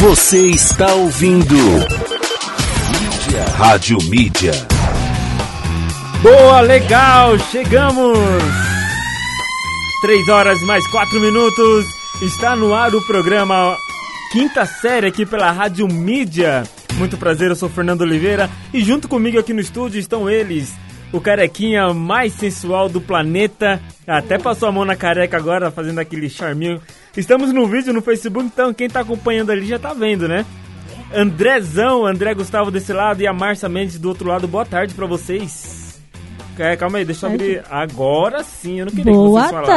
Você está ouvindo Mídia. Rádio Mídia. Boa, legal, chegamos! Três horas mais quatro minutos. Está no ar o programa Quinta Série aqui pela Rádio Mídia. Muito prazer, eu sou Fernando Oliveira e junto comigo aqui no estúdio estão eles, o carequinha mais sensual do planeta. Até passou a mão na careca agora, fazendo aquele charminho. Estamos no vídeo no Facebook, então quem tá acompanhando ali já tá vendo, né? Andrezão, André Gustavo desse lado e a Márcia Mendes do outro lado. Boa tarde pra vocês. É, calma aí, deixa eu abrir. Agora sim, eu não queria Boa que vocês falassem.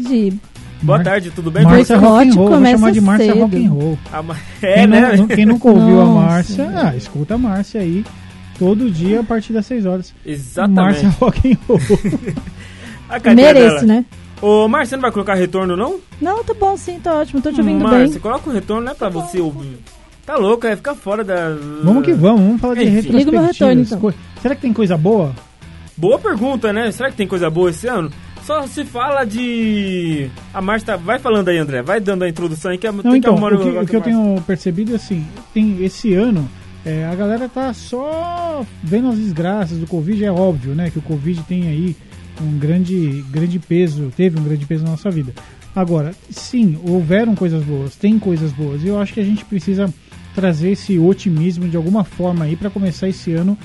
tarde. Boa Mar- tarde, tudo bem? Márcia Rock'n'Roll, vou começa chamar de Márcia cedo. Rock'n'Roll. A Ma- Quem, É, né? não, quem nunca ouviu a Nossa. Márcia, ah, escuta a Márcia aí todo dia a partir das 6 horas. Exatamente. Márcia Rock'n'Roll. A cadeira Mereço, dela. né? Ô, Márcia, não vai colocar retorno, não? Não, tá bom sim, tá ótimo. Tô te ouvindo Márcia, bem. coloca o retorno, não é pra você ouvir. Tá louco, é ficar fora da... vamos que vamos, vamos falar de Enfim. retrospectivas. Liga meu retorno, então. Co- Será que tem coisa boa? Boa pergunta, né? Será que tem coisa boa esse ano? Só se fala de... A Márcia tá... Vai falando aí, André. Vai dando a introdução aí que é... Não, tem então, que arrumar o que, o que eu Márcia. tenho percebido assim, tem esse ano, é, a galera tá só vendo as desgraças do Covid, é óbvio, né? Que o Covid tem aí um grande, grande peso, teve um grande peso na nossa vida. Agora, sim, houveram coisas boas, tem coisas boas, e eu acho que a gente precisa trazer esse otimismo de alguma forma aí para começar esse ano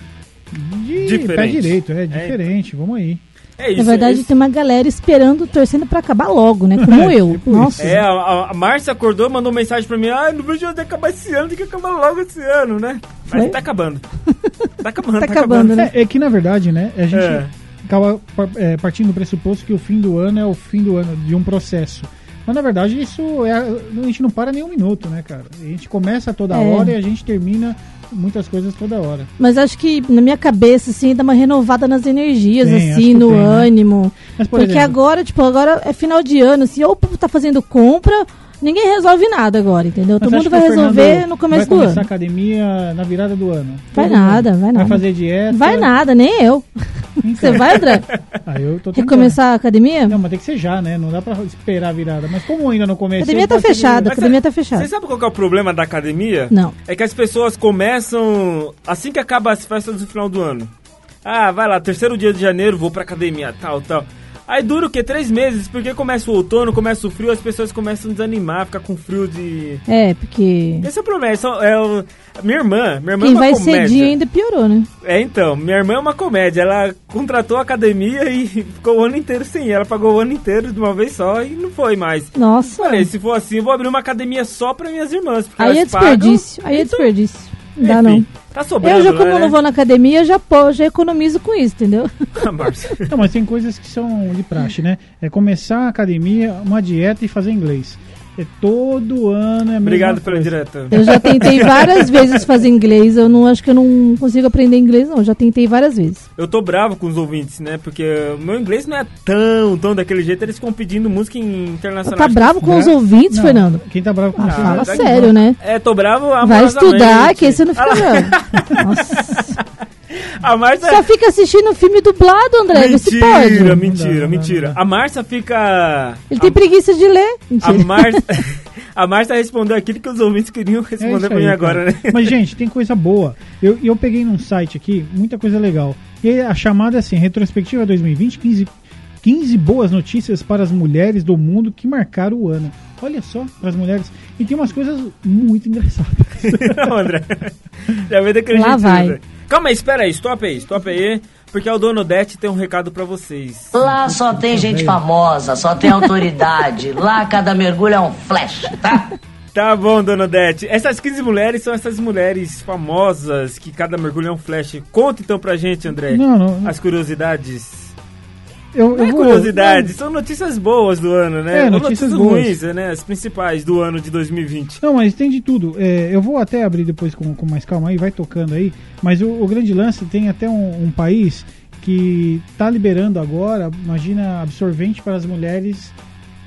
de Diferente. pé direito, é diferente, vamos aí. É isso. Na verdade, esse- tem uma galera esperando, torcendo pra acabar logo, né? Como eu. Tipo Nossa. É, a, a Márcia acordou, mandou mensagem pra mim. Ah, não vejo onde acabar esse ano, tem que acabar logo esse ano, né? Mas Foi? tá acabando. Tá acabando, Tá acabando, né? É, é que na verdade, né, a gente É. acaba é, partindo do pressuposto que o fim do ano é o fim do ano de um processo. Mas na verdade isso é. A gente não para nem um minuto, né, cara? A gente começa toda É. hora e a gente termina muitas coisas toda hora. Mas acho que na minha cabeça, assim, dá uma renovada nas energias, Tem, assim, no tem, né? ânimo. Mas, por Porque exemplo, agora, tipo, agora é final de ano, assim, ou o povo tá fazendo compra, ninguém resolve nada agora, entendeu? mas Todo mundo vai Fernando resolver no começo vai do começar ano. a academia na virada do ano. Vai Todo mundo. nada, vai nada. Vai fazer dieta. Vai nada, nem eu. Então, Você vai, André? Ah, eu tô tentando. começar a academia? Não, mas tem que ser já, né? Não dá pra esperar a virada. Mas como ainda não A comecei... academia tá que- fechada, a academia tá fechada. Você sabe qual que é o problema da academia? Não. É que as pessoas começam assim que acaba as festas do final do ano. Ah, vai lá, terceiro dia de janeiro, vou pra academia, tal, tal. Aí dura o quê? Três meses, porque começa o outono, começa o frio, as pessoas começam a desanimar, ficar com frio de... É, porque Esse é o problema, é o... Minha irmã, minha irmã quem é uma vai comédia. cedinho ainda piorou, né? É, então, minha irmã é uma comédia. Ela contratou a academia e ficou o ano inteiro sem. Ela pagou o ano inteiro de uma vez só e não foi mais. Nossa. Falei, se for assim, eu vou abrir uma academia só pra minhas irmãs. Porque Aí é elas pagam. desperdício, aí é Então, desperdício. Não dá enfim, não. Tá sobrando, Eu já, como né? eu não vou na academia, já, pô, já economizo com isso, entendeu? Márcia. Não, mas tem coisas que são de praxe, né? É começar a academia, uma dieta e fazer inglês. É todo ano é Obrigado pela direta. Eu já tentei várias vezes fazer inglês, eu não acho que eu não consigo aprender inglês, não. Já tentei várias vezes. Eu tô bravo com os ouvintes, né? Porque o meu inglês não é tão, tão daquele jeito. Eles ficam pedindo música em internacional. Tá bravo com Né? os ouvintes, Não, Fernando? Quem tá bravo com Ah, você? fala tá sério, né? É, tô bravo Vai estudar, que aí você não fica bravo. Nossa. A Márcia... Só fica assistindo filme dublado, André. Mentira, pode. mentira, mentira. dá. A Márcia fica... Ele tem preguiça de ler. A Mentira. Márcia... A Márcia respondeu aquilo que os ouvintes queriam É responder isso pra aí, mim cara. agora, né? Mas, gente, tem coisa boa. Eu, eu peguei num site aqui, muita coisa legal. E aí a chamada é assim, Retrospectiva 2020, 15, 15 boas notícias para as mulheres do mundo que marcaram o ano. Olha só, para as mulheres. E tem umas coisas muito engraçadas. Não, André. Já veio daquele Lá jeito, vai. né? Calma aí, espera aí, stop aí, stop aí. Porque o Dono Dete tem um recado pra vocês. Lá só tem gente famosa, só tem autoridade. Lá cada mergulho é um flash, tá? Tá bom, Dono Dete. Essas 15 mulheres são essas mulheres famosas que cada mergulho é um flash. Conta então pra gente, André. Não, não, não. As curiosidades. Eu, Não é eu vou- curiosidades, são notícias boas do ano, né? É, notícias boas. ruins, né? As principais do ano de 2020. Não, mas tem de tudo. É, eu vou até abrir depois com, com mais calma aí, vai tocando aí. Mas o, o grande lance tem até um, um país que está liberando agora, imagina, absorvente para as mulheres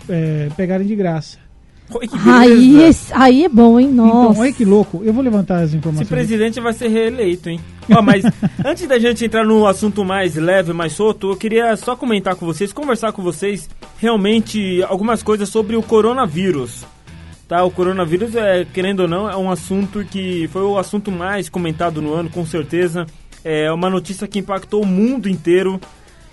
é, pegarem de graça. Oi, que Aí, esse- aí é bom, hein? Nossa. Então, olha que louco. Eu vou levantar as Esse informações. presidente vai ser reeleito, hein? Ó, mas antes da gente entrar no assunto mais leve, mais solto, eu queria só comentar com vocês, conversar com vocês realmente algumas coisas sobre o coronavírus. Tá, o coronavírus, é, querendo ou não, é um assunto que foi o assunto mais comentado no ano, com certeza. É uma notícia que impactou o mundo inteiro.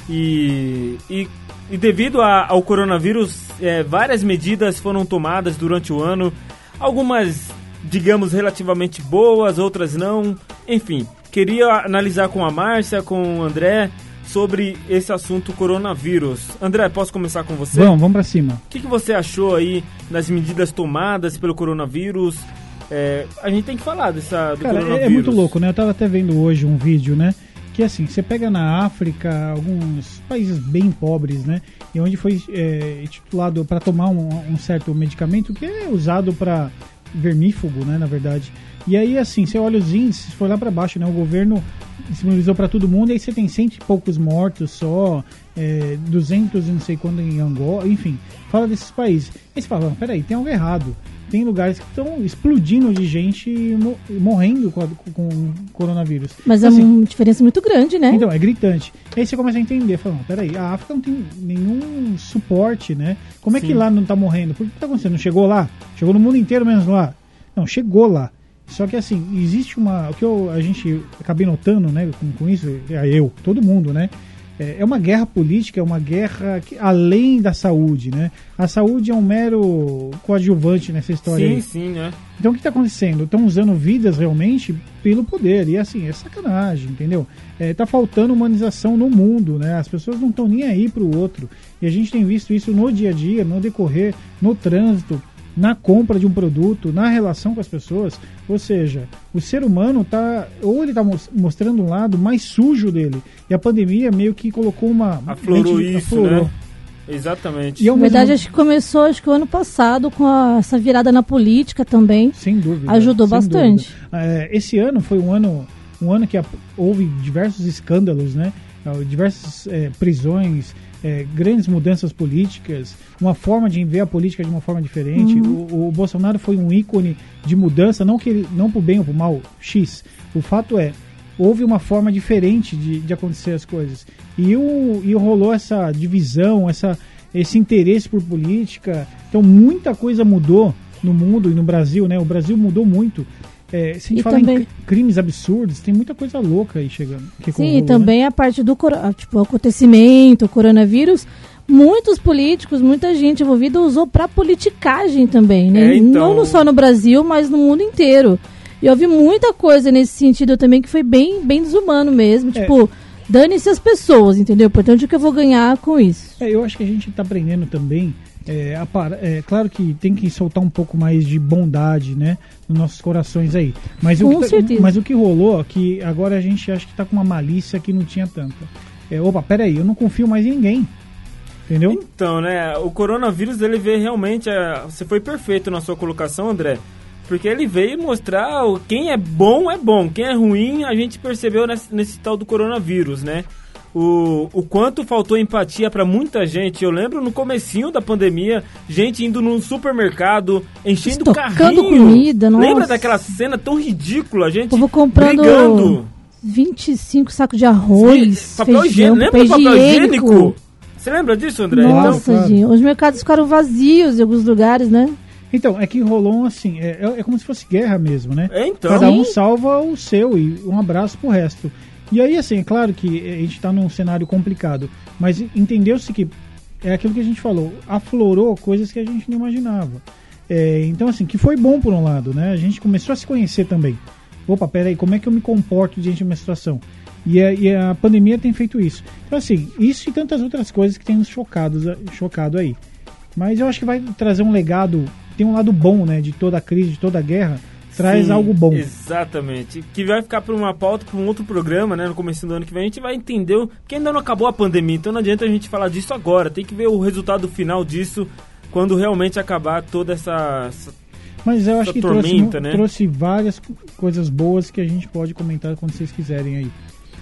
E, e, e devido a, ao coronavírus, é, várias medidas foram tomadas durante o ano. Algumas, digamos, relativamente boas, outras não. Enfim, queria analisar com a Márcia, com o André, sobre esse assunto coronavírus. André, posso começar com você? Vamos, vamos pra cima. O que, que você achou aí das medidas tomadas pelo coronavírus? É, a gente tem que falar dessa, do Cara, coronavírus. é, é muito louco, né? Eu tava até vendo hoje um vídeo, né? Que assim, você pega na África, alguns países bem pobres, né? E onde foi é, titulado para tomar um, um certo medicamento que é usado para vermífugo, né? Na verdade. E aí, assim, você olha os índices, foi lá para baixo, né? O governo disponibilizou para todo mundo, aí você tem cento e poucos mortos só, é, 200 e não sei quando em Angola, enfim, fala desses países. Aí você fala, peraí, tem algo errado. Tem lugares que estão explodindo de gente mo- morrendo com, a- com o coronavírus. Mas é Assim, uma diferença muito grande, né? então, é gritante. Aí você começa a entender, falando, peraí, a África não tem nenhum suporte, né? Como é que Sim. lá não tá morrendo? Por que tá acontecendo? Não chegou lá? Chegou no mundo inteiro menos lá? Não, chegou lá. Só que assim, existe uma. O que eu, a gente acabei notando, né, com, com isso, é eu, todo mundo, né? É é uma guerra política, é uma guerra que, além da saúde, né? A saúde é um mero coadjuvante nessa história Sim, aí. sim, né? Então o que está acontecendo? Estão usando vidas realmente pelo poder. E assim, é sacanagem, entendeu? É, tá faltando humanização no mundo, né? As pessoas não estão nem aí pro outro. E a gente tem visto isso no dia a dia, no decorrer, no trânsito, na compra de um produto, na relação com as pessoas. Ou seja, o ser humano tá. Ou ele tá mos- mostrando um lado mais sujo dele. E a pandemia meio que colocou uma. Aflorou gente- isso, aflorou. né? Exatamente. E ao Na verdade, mesmo- acho que começou acho que o ano passado com a- essa virada na política também. Sem dúvida. Ajudou sem bastante. dúvida. É, esse ano foi um ano, um ano que a- houve diversos escândalos, né? Diversas é, prisões, é, grandes mudanças políticas, uma forma de ver a política de uma forma diferente. O, o Bolsonaro foi um ícone de mudança, não que ele, não pro bem ou pro mal, X. O fato é, houve uma forma diferente de, de acontecer as coisas. E, o, e rolou essa divisão, essa, esse interesse por política. Então muita coisa mudou no mundo e no Brasil, né? O Brasil mudou muito. É, se a gente E falar em também- cri- crimes absurdos, tem muita coisa louca aí chegando. Sim, e né? também a parte do ah, tipo, acontecimento, o coronavírus. Muitos políticos, muita gente envolvida usou pra politicagem também, né? É, então- Não só no Brasil, mas no mundo inteiro. E houve muita coisa nesse sentido também que foi bem, bem desumano mesmo. É. Tipo, dane-se as pessoas, entendeu? Portanto, o que eu vou ganhar com isso? É, eu acho que a gente está aprendendo também. É, é, claro que tem que soltar um pouco mais de bondade, né, nos nossos corações aí. Mas o Com que tá- certeza. mas o que rolou, é que agora a gente acha que tá com uma malícia que não tinha tanta. É, opa, peraí, eu não confio mais em ninguém. Entendeu? Então, né, o coronavírus ele veio realmente, é, você foi perfeito na sua colocação, André, porque ele veio mostrar o, quem é bom é bom, quem é ruim a gente percebeu nesse, nesse tal do coronavírus, né? O, o quanto faltou empatia pra muita gente. Eu lembro no comecinho da pandemia, gente indo num supermercado, enchendo Estocando carrinho. comida, nossa. Lembra daquela cena tão ridícula, a gente O povo comprando brigando. 25 sacos de arroz, papel feijão, higiênico, lembra papel do papel higiênico. higiênico? Você lembra disso, André? Nossa, Então, claro. gente. Os mercados ficaram vazios em alguns lugares, né? Então, é que rolou um assim, é, é- é como se fosse guerra mesmo, né? é, então. Cada um Sim. salva o seu e um abraço pro resto. E aí, assim, é claro que a gente tá num cenário complicado, mas entendeu-se que é aquilo que a gente falou, aflorou coisas que a gente não imaginava. É, então, assim, que foi bom por um lado, né? A gente começou a se conhecer também. Opa, peraí, como é que eu me comporto diante de uma situação? E a, e a pandemia tem feito isso. Então, assim, isso e tantas outras coisas que tem nos chocados, chocado aí. Mas eu acho que vai trazer um legado, tem um lado bom, né? De toda a crise, de toda a guerra, traz Sim, algo bom. Exatamente. Que vai ficar para uma pauta, para um outro programa, né? No começo do ano que vem, a gente vai entender o- que ainda não acabou a pandemia. Então não adianta a gente falar disso agora. Tem que ver o resultado final disso quando realmente acabar toda essa. essa- Mas eu acho que trouxe, tormenta, mu- né? trouxe várias co- coisas boas que a gente pode comentar quando vocês quiserem aí.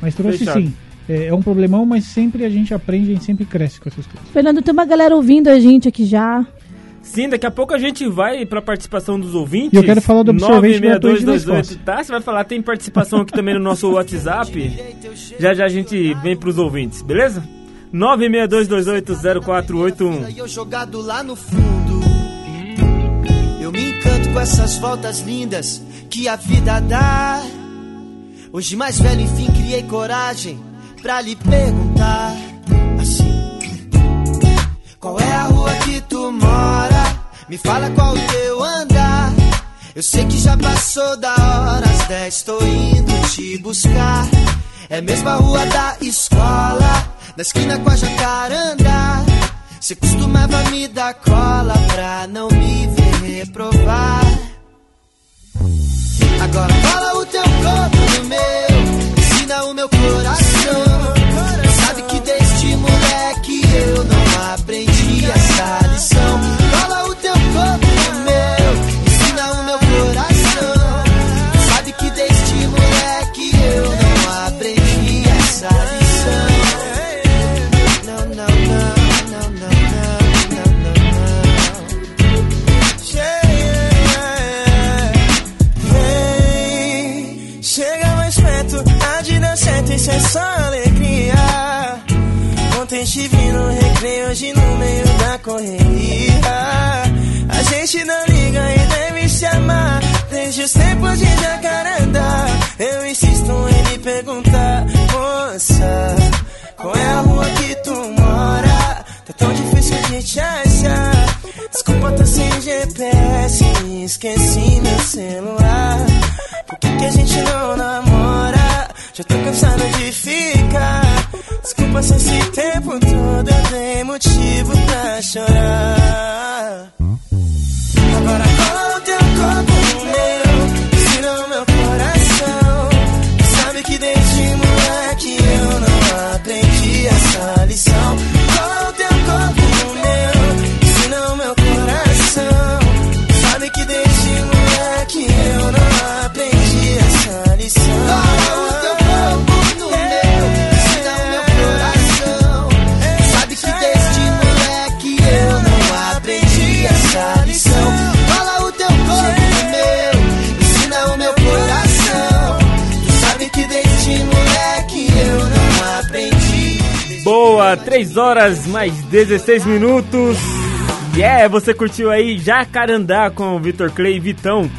Mas trouxe Fechado. sim. É, é um problemão, mas sempre a gente aprende, a gente sempre cresce com essas coisas. Fernando, tem uma galera ouvindo a gente aqui já. Sim, daqui a pouco a gente vai para participação dos ouvintes. E eu quero falar do absorvente gratuito da 96228, Escócia. tá? Você vai falar, tem participação aqui também no nosso WhatsApp. Já já a gente vem para os ouvintes, beleza? 962280481. E eu jogado lá no fundo. Eu me encanto com essas voltas lindas que a vida dá. Hoje mais velho, enfim, criei coragem pra lhe perguntar Qual é a rua que tu mora? Me fala qual o teu andar. Eu sei que já passou da hora, às 10 tô indo te buscar. É mesmo a rua da escola, da esquina com a jacaranda. Cê costumava me dar cola pra não me ver reprovar. Agora cola o teu corpo no meu, ensina o meu coração. Só alegria. Ontem te vi no recreio, hoje no meio da correria. A gente não liga e deve se amar, desde os tempos de jacaranda. Eu insisto em lhe perguntar, moça, qual é a rua que tu mora? Tá tão difícil de te achar. Desculpa, tô sem GPS, esqueci meu celular. Se esse tempo todo dei motivo pra chorar. Boa, 3 horas mais 16 minutos. Yeah, você curtiu aí Jacarandá com o Vitor Clay e Vitão.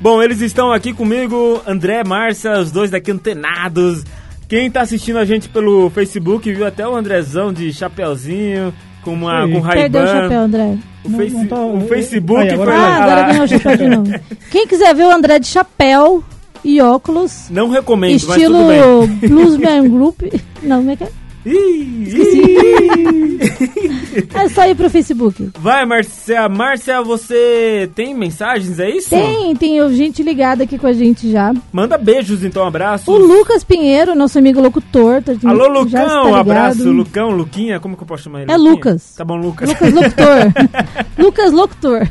Bom, eles estão aqui comigo, André, Márcia, os dois daqui antenados. Quem tá assistindo a gente pelo Facebook viu até o Andrezão de chapeuzinho, com uma Sim. com Perdeu o Ray-Ban. chapéu, André. O, Não, face- não tá- o Facebook agora foi. Ah, agora ganhou o chapéu de novo. Quem quiser ver o André de chapéu e óculos, Não recomendo, estilo mas tudo bem. Bluesman Group. Não, como é que é? É só ir pro Facebook. Vai, Márcia. Márcia, você tem mensagens, é isso? Tem, tem gente ligada aqui com a gente já. Manda beijos, então, abraços. O Lucas Pinheiro, nosso amigo locutor. Tá, Alô, Lucão, abraço. Lucão, Luquinha, como que eu posso chamar ele? É Luquinha? Lucas. Tá bom, Lucas. Lucas Locutor. Lucas Locutor.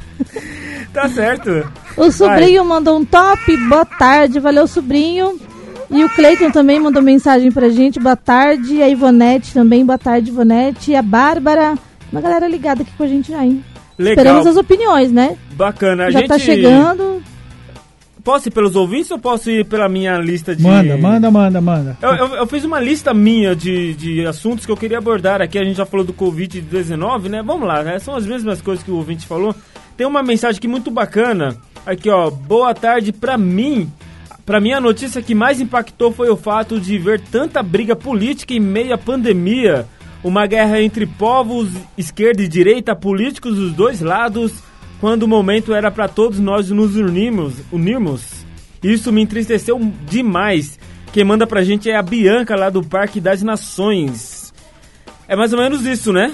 tá certo. O sobrinho mandou um top, boa tarde, valeu sobrinho. E o Cleiton também mandou mensagem pra gente, boa tarde. E a Ivonete também, boa tarde, Ivonete. E a Bárbara, uma galera ligada aqui com a gente já, hein? Legal. Esperamos as opiniões, né? Bacana. A já gente... tá chegando. Posso ir pelos ouvintes ou posso ir pela minha lista de... Manda, manda, manda, manda. Eu, eu- eu fiz uma lista minha de, de assuntos que eu queria abordar aqui. A gente já falou do Covid-19, né? Vamos lá, né? São as mesmas coisas que o ouvinte falou. Tem uma mensagem aqui muito bacana. Aqui, ó. Boa tarde pra mim. Pra mim, a notícia que mais impactou foi o fato de ver tanta briga política em meio à pandemia. Uma guerra entre povos, esquerda e direita, políticos dos dois lados, quando o momento era pra todos nós nos unirmos. unirmos. Isso me entristeceu demais. Quem manda pra gente é a Bianca lá do Parque das Nações. É mais ou menos isso, né?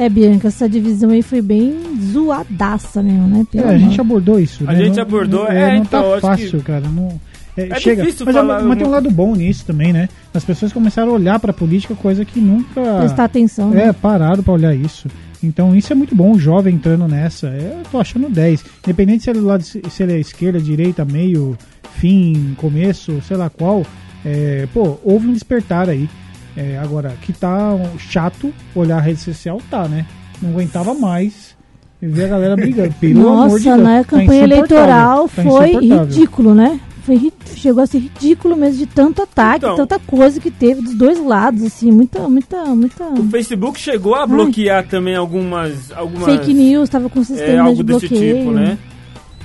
É, Bianca, essa divisão aí foi bem zoadaça mesmo, né? É, a gente abordou isso. A né? gente Não- abordou, não- é, não então, eu tá acho fácil, que- cara. Não, é, É chega. difícil mas, é- falar mas tem um uma- lado bom nisso também, né? As pessoas começaram a olhar pra política, coisa que nunca. Prestar atenção. É, né? pararam pra olhar isso. Então isso é muito bom, o jovem entrando nessa. É, Eu tô achando 10. Independente se ele, é do lado, se ele é esquerda, direita, meio, fim, começo, sei lá qual. É, pô, houve um despertar aí. É, agora, que tá chato olhar a rede social, tá, né? Não aguentava mais ver a galera brigando. Pelo amor de Nossa, Deus. na Tá campanha insuportável, eleitoral tá foi ridículo, né? foi, chegou a ser ridículo mesmo de tanto ataque, Então. tanta coisa que teve dos dois lados, assim, muita, muita, muita O Facebook chegou a bloquear também algumas. algumas fake news, tava com é, sistema algo de desse bloqueio. tipo, né?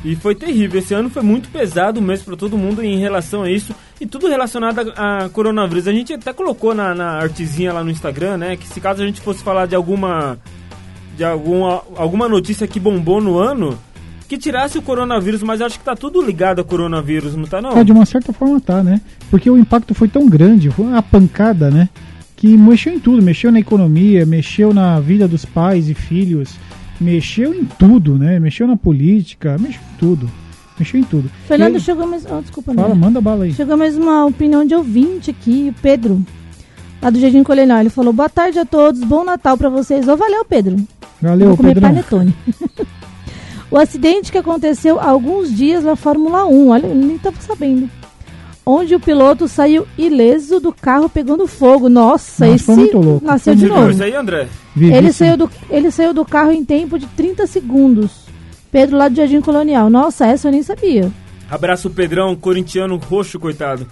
E foi terrível. Esse ano foi muito pesado mesmo para todo mundo em relação a isso. E tudo relacionado a, coronavírus. A gente até colocou na, na artezinha lá no Instagram, né? Que se caso a gente fosse falar de alguma. De alguma, alguma notícia que bombou no ano, que tirasse o coronavírus, mas acho que tá tudo ligado a coronavírus, não tá não? É, de uma certa forma tá, né? Porque o impacto foi tão grande, foi uma pancada, né? Que mexeu em tudo, mexeu na economia, mexeu na vida dos pais e filhos, mexeu em tudo, né? Mexeu na política, mexeu em tudo. Mexeu em tudo. Fernando, E- chegou mais. Oh, desculpa, Fala, André. manda bala aí. Chegou mais uma opinião de ouvinte aqui, o Pedro. Lá do Jardim Colenal. Ele falou: Boa tarde a todos, bom Natal pra vocês. Ô, valeu, Pedro. Valeu, Vou comer Pedrão. panetone. o acidente que aconteceu há alguns dias na Fórmula 1, olha, eu nem tava sabendo. Onde o piloto saiu ileso do carro pegando fogo. Nossa, Nossa, esse foi muito louco. nasceu de novo. isso aí, André? Ele saiu, do, ele saiu do carro em tempo de 30 segundos. Pedro lá do Jardim Colonial. Nossa, essa eu nem sabia. Abraço Pedrão, corintiano roxo, coitado.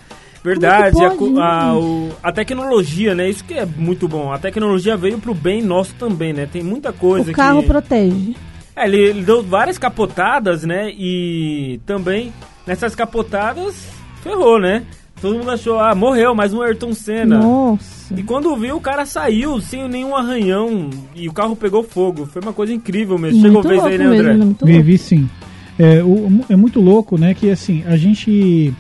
Verdade, a, que pode, a, gente? o- a tecnologia, né? Isso que é muito bom. A tecnologia veio pro bem nosso também, né? Tem muita coisa O carro que... protege. É, ele, ele deu várias capotadas, né? E também nessas capotadas ferrou, né? Todo mundo achou, ah, morreu, mais um Ayrton Senna. Nossa. E quando viu, o cara saiu sem nenhum arranhão e o carro pegou fogo. Foi uma coisa incrível mesmo. Chegou Muito vez aí, né, André? mesmo, muito. Vivi sim. É, o- é muito louco, né? Que assim, a gente.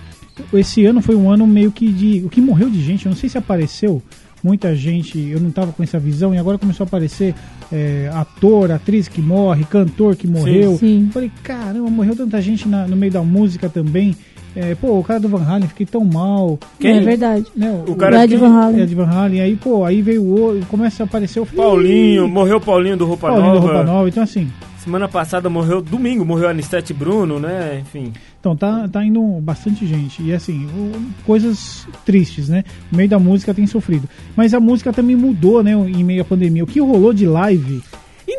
Esse ano foi um ano meio que de. O que morreu de gente, eu não sei se apareceu muita gente, eu não tava com essa visão, e agora começou a aparecer é, ator, atriz que morre, cantor que morreu. Sim. Eu Falei, caramba, morreu tanta gente na- no meio da música também. É, pô, o cara do Van Halen, fiquei tão mal. Quem? É verdade. Né, O cara Ed que- Van Halen. É de Van Halen, aí, pô, aí veio o começa a aparecer o Paulinho, morreu o Paulinho do Roupa Paulinho Nova. da Roupa Nova, então assim. Semana passada morreu, domingo morreu Anistete Bruno, né? Enfim. Então tá, tá indo bastante gente. E assim, o- coisas tristes, né? O meio da música tem sofrido. Mas a música também mudou, né? Em meio à pandemia. O que rolou de live?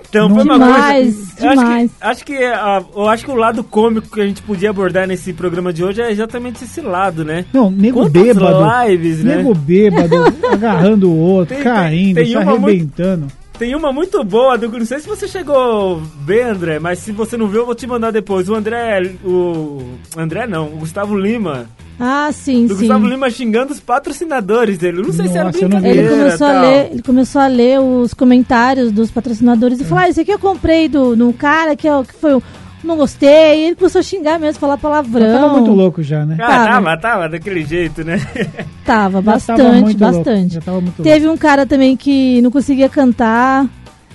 Então, foi uma Demais, coisa. Eu demais. Acho que, acho que, a- eu acho que o lado cômico que a gente podia abordar nesse programa de hoje é exatamente esse lado, né? Não, nego Quantas bêbado. lives, né? Nego bêbado, agarrando o outro, Tem- tem- caindo, tem se uma muito- arrebentando. Tem uma muito boa, do, não sei se você chegou a ver, André, mas se você não viu, eu vou te mandar depois. O André, o André não, o Gustavo Lima. Ah, sim, Do sim. Gustavo Lima xingando os patrocinadores dele. Eu Não sei se era Nossa, eu não vi. brincadeira. Ele começou, a ler, ele começou a ler os comentários dos patrocinadores e falou: ah, esse aqui eu comprei do, do cara que, é o- que foi o. Não gostei. E ele começou a xingar mesmo, falar palavrão. Tava muito louco já, né? Ah, Tava. tava, tava, daquele jeito, né? Tava, bastante, tava bastante. muito louco. Teve um cara também que não conseguia cantar.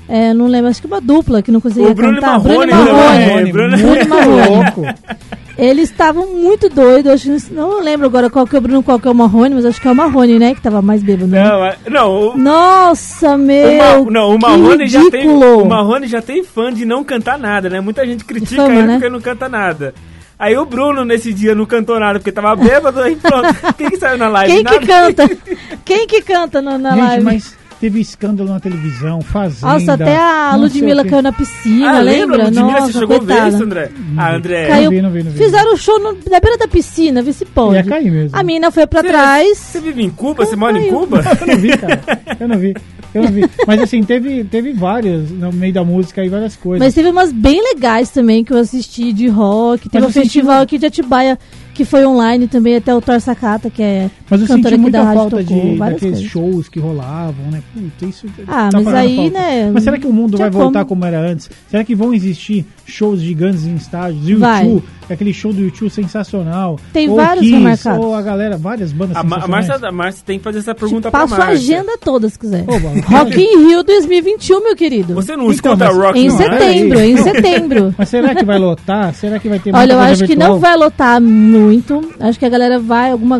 É, não lembro, acho que uma dupla que não conseguia O Bruno cantar. Marrone Bruno Marrone. também, Bruno- Bruno muito Marrone. Eles estavam muito doidos. Acho não, lembro agora qual que é o Bruno, qual que é o Marrone, mas acho que é o Marrone, né? Que tava mais bêbado. né? Não, é- não, o, Nossa, o, meu! Ma- não, o Marrone já tem, o Marrone já tem fã de não cantar nada, né? Muita gente critica Fama, ele né? porque não canta nada. Aí o Bruno nesse dia não cantou nada porque tava bêbado, aí pronto. Quem que saiu na live? Quem Nada. que canta? Quem que canta na, na Gente, live? mas teve escândalo na televisão, fazenda. Nossa, até a Ludmilla caiu na piscina, Ah, lembra? lembra? Ludmilla, Nossa, você chegou a coitada. ver isso, André? Ah, André. Caiu, Não vi, não vi, não vi. Fizeram o show no- na beira da piscina, vê se pode. Ia cair mesmo. A mina foi pra Você- trás. Você vive em Cuba? Você mora em. Cuba? Eu não vi, cara. Eu não vi. Eu não vi. Mas assim, teve, teve várias no meio da música aí, várias coisas. Mas teve umas bem legais também que eu assisti de rock. Teve Mas um festival aqui de Atibaia que foi online também, até o Thor Sakata, que é Mas eu cantor senti aqui muita da rádio, falta tocou de, daqueles coisas. shows que rolavam, né? Puta, isso Ah, tá mas aí, falta. né, Mas será que o mundo vai voltar como. como era antes? Será que vão existir shows gigantes em estádios? YouTube, aquele show do YouTube sensacional. Tem ou vários Kiss, remarcados. Ou a galera, várias bandas A, a. Márcia, a Márcia tem que fazer essa pergunta Te pra passo a Márcia. agenda toda, se quiser. Rock in Rio 2021, meu querido. Você não Então, escuta rock Em no rádio? setembro, em setembro. Mas será que vai lotar? Será que vai ter Olha, eu acho que não vai lotar muito. Acho que a galera vai, alguma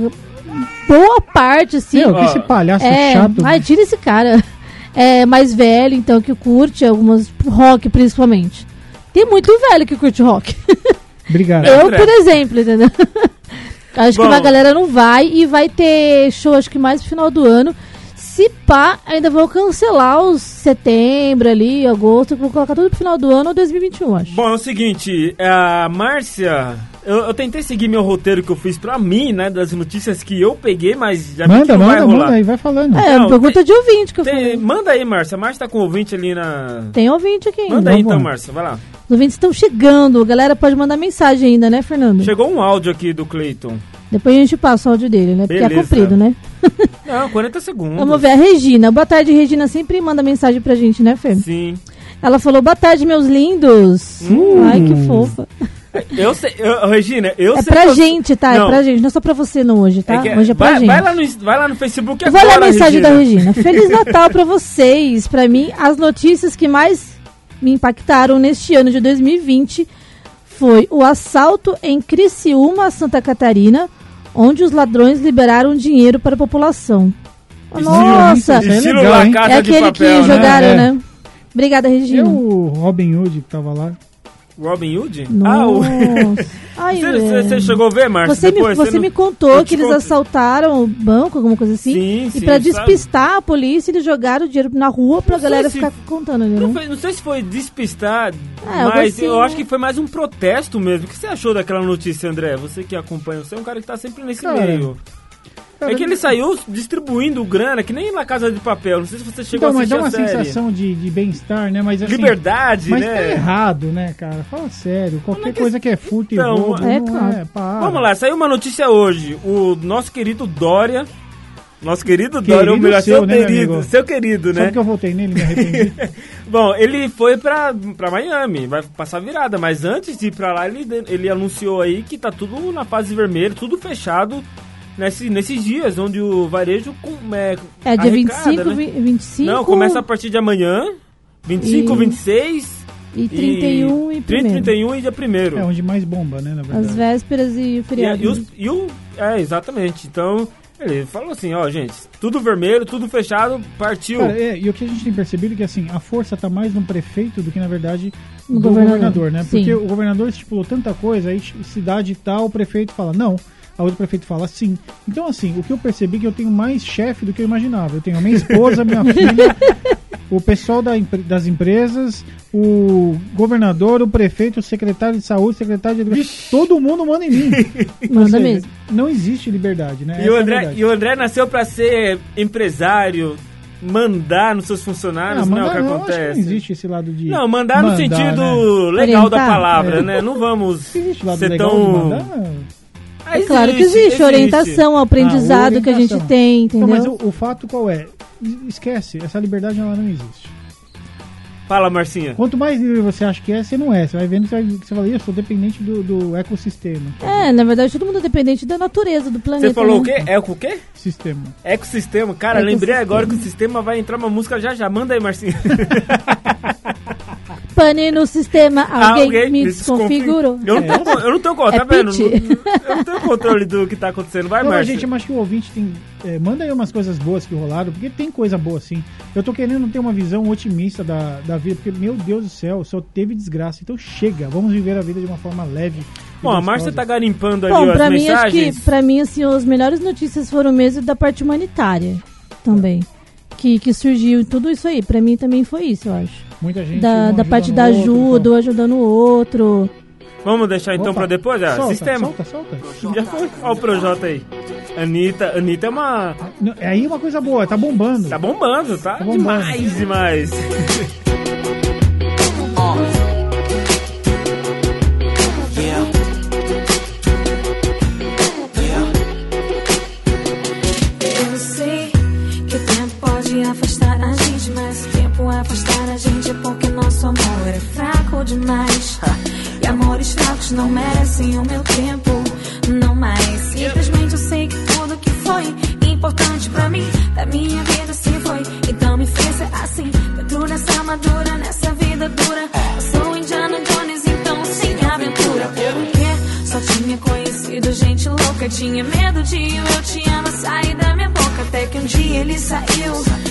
boa parte, assim. Meu, que Ó, esse palhaço é, chato. ai, tira esse cara. É mais velho, então, que curte algumas rock, principalmente. Tem muito velho que curte rock. Obrigado. Eu, por exemplo, entendeu? acho Bom. que a galera não vai e vai ter show, acho que mais no final do ano. Se pá, ainda vão cancelar os setembro ali, agosto, vou colocar tudo pro final do ano ou 2021, acho. Bom, é o seguinte, a Márcia, Eu, eu tentei seguir meu roteiro que eu fiz pra mim, né? Das notícias que eu peguei, mas já vi que Manda, não vai manda, rolar. manda aí, vai falando. É, Não, pergunta de ouvinte que eu Tem- falei. manda aí, Márcia. A Márcia tá com ouvinte ali na. Tem ouvinte aqui ainda. Manda aí então. Márcia. Vai lá. Os ouvintes estão chegando. A galera pode mandar mensagem ainda, né, Fernando? Chegou um áudio aqui do Cleiton. Depois a gente passa o áudio dele, né? Porque é Beleza. comprido, né? Não, 40 segundos. Vamos ver a Regina. Boa tarde, Regina. Sempre manda mensagem pra gente, né, Fer? Sim. Ela falou, boa tarde, meus lindos. Hum. Ai, que fofa. Eu sei, eu- Regina, eu É sei. pra que eu- gente, tá? Não. É pra gente. Não é só pra você não hoje, tá? É que- hoje é pra vai, gente. vai lá no, vai lá no Facebook Eu Vou ler a agora, mensagem Regina. da Regina. Feliz Natal pra vocês. Pra mim, as notícias que mais me impactaram neste ano de 2020 foi o assalto em Criciúma, Santa Catarina, onde os ladrões liberaram dinheiro para a população. Nossa, é legal, é aquele Papel, que né? jogaram, É. né? Obrigada, E Regina. o Robin Hood que tava lá. Robin Hood? Ah, o... Ai, Você, é. chegou a ver, Márcio? Você, me, você não- me contou que eles conto- assaltaram o banco, alguma coisa assim. Sim, e sim, pra sabe? despistar a polícia, eles jogaram o dinheiro na rua pra Não galera se- ficar contando ali, Não, né? foi- não sei se foi despistar, É, mas assim, eu acho que foi mais um protesto mesmo. O que você achou daquela notícia, André? Você que acompanha, você é um cara que tá sempre nesse Cara, meio. É que ele saiu distribuindo grana, que nem na Casa de Papel. Não sei se você chegou Então, a mas assistir dá uma sensação de, de bem-estar, né? Mas assim, Liberdade, Mas né? tá errado, né, cara? Fala sério. Qualquer é que- coisa que é furto e Então, roubo, é claro. é, para. Vamos lá, saiu uma notícia hoje. O nosso querido Dória. Nosso querido, Dória, Querido ou melhor, seu, seu, né, querido. Seu querido, né? que eu voltei nele, me arrependi. Bom, ele foi pra, pra Miami, vai passar virada, mas antes de ir pra lá, ele, ele anunciou aí que tá tudo na fase vermelha, tudo fechado nesse, nesses dias, onde o varejo com, é, É dia arrecada, 25, né? vi- 25 Não, começa a partir de amanhã, 25, E- 26 e 31 e, 30, 1 31 e dia 1 é onde mais bomba, né, na verdade. As vésperas e o e, feriado. e, os- e o. É, exatamente. Então, ele falou assim, ó, gente, tudo vermelho, tudo fechado, partiu. Cara, é, e o que a gente tem percebido é que assim, a força tá mais no prefeito do que, na verdade, No do governador, governador, né? sim. Porque o governador estipulou tanta coisa, aí cidade tal, o prefeito fala não. A outro prefeito fala sim. Então, assim, o que eu percebi é que eu tenho mais chefe do que eu imaginava. Eu tenho a minha esposa, minha filha, o pessoal da das empresas, o governador, o prefeito, o secretário de saúde, o secretário de educação. Todo mundo manda em mim. Manda seja, mesmo. Não existe liberdade, né? E Essa o, é a André, verdade. e o André nasceu pra ser empresário, mandar nos seus funcionários, Ah, não é o mandar que não, acho que acontece. não existe esse lado de. Não, mandar no sentido né? legal da Orientar. palavra, É. né? Não vamos Existe lado ser tão... Ah, É claro que existe, orientação ao aprendizado Ah, que a gente orientação. tem, entendeu? Não, mas o, o fato qual é? Es- Esquece, essa liberdade ela não existe. Fala, Marcinha. Quanto mais livre você acha que é, você não é. Você vai vendo que você, vai, que você fala, "Ih, eu sou dependente do, do ecossistema. É, na verdade, todo mundo é dependente da natureza, do planeta. Você falou o né? quê? Eco o quê? Sistema. Ecossistema. Cara, Ecossistema. lembrei agora que o sistema vai entrar uma música já já. Manda aí, Marcinha. Pane no sistema, alguém, me desconfigurou. Eu não tenho, eu não tenho controle, É tá vendo? pitch. Eu não tenho controle do que tá acontecendo. Vai, Márcia. gente, eu acho que o ouvinte tem. é, manda aí umas coisas boas que rolaram, porque tem coisa boa sim. Eu tô querendo ter uma visão otimista da, da vida, porque, meu Deus do céu, só teve desgraça. Então chega, vamos viver a vida de uma forma leve. Bom, a. Márcia tá garimpando ali Bom, as pra mim, acho que, mensagens. pra mim, assim, as melhores notícias foram mesmo da parte humanitária também. Que, que surgiu tudo isso aí. Pra mim também foi isso, eu acho. Muita gente. Da, da parte da outro, ajuda, então. um ajudando o outro. Vamos deixar então Opa, pra depois? Ah, solta, sistema. Solta, solta. Já foi. Olha o Projota aí. Anitta, Anitta é uma. Não, Aí é uma coisa boa, tá bombando. Tá bombando, tá? Tá bombando. Demais, demais. Eu sei que o tempo pode afastar a gente, mas o tempo afastar nosso amor é fraco demais. E amores fracos não merecem o meu tempo, não mais. Simplesmente eu sei que tudo que foi importante pra mim, da minha vida se foi. Então me fez ser assim, dentro dessa armadura, nessa vida dura. Eu sou Indiana Jones, então sem aventura. Porque só tinha conhecido gente louca, tinha medo de eu te amo sair da minha boca. Até que um dia ele saiu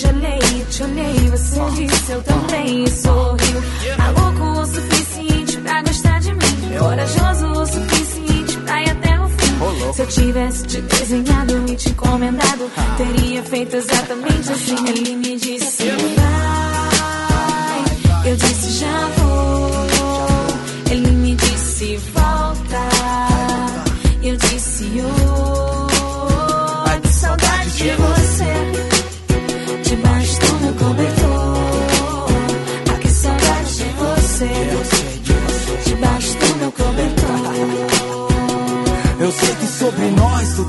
gelei, te olhei. Você disse eu também e sorriu. Maluco o suficiente pra gostar de mim, corajoso o suficiente pra ir até o fim. Se eu tivesse te desenhado e te encomendado, teria feito exatamente assim. Ele me disse vai, eu disse já vou.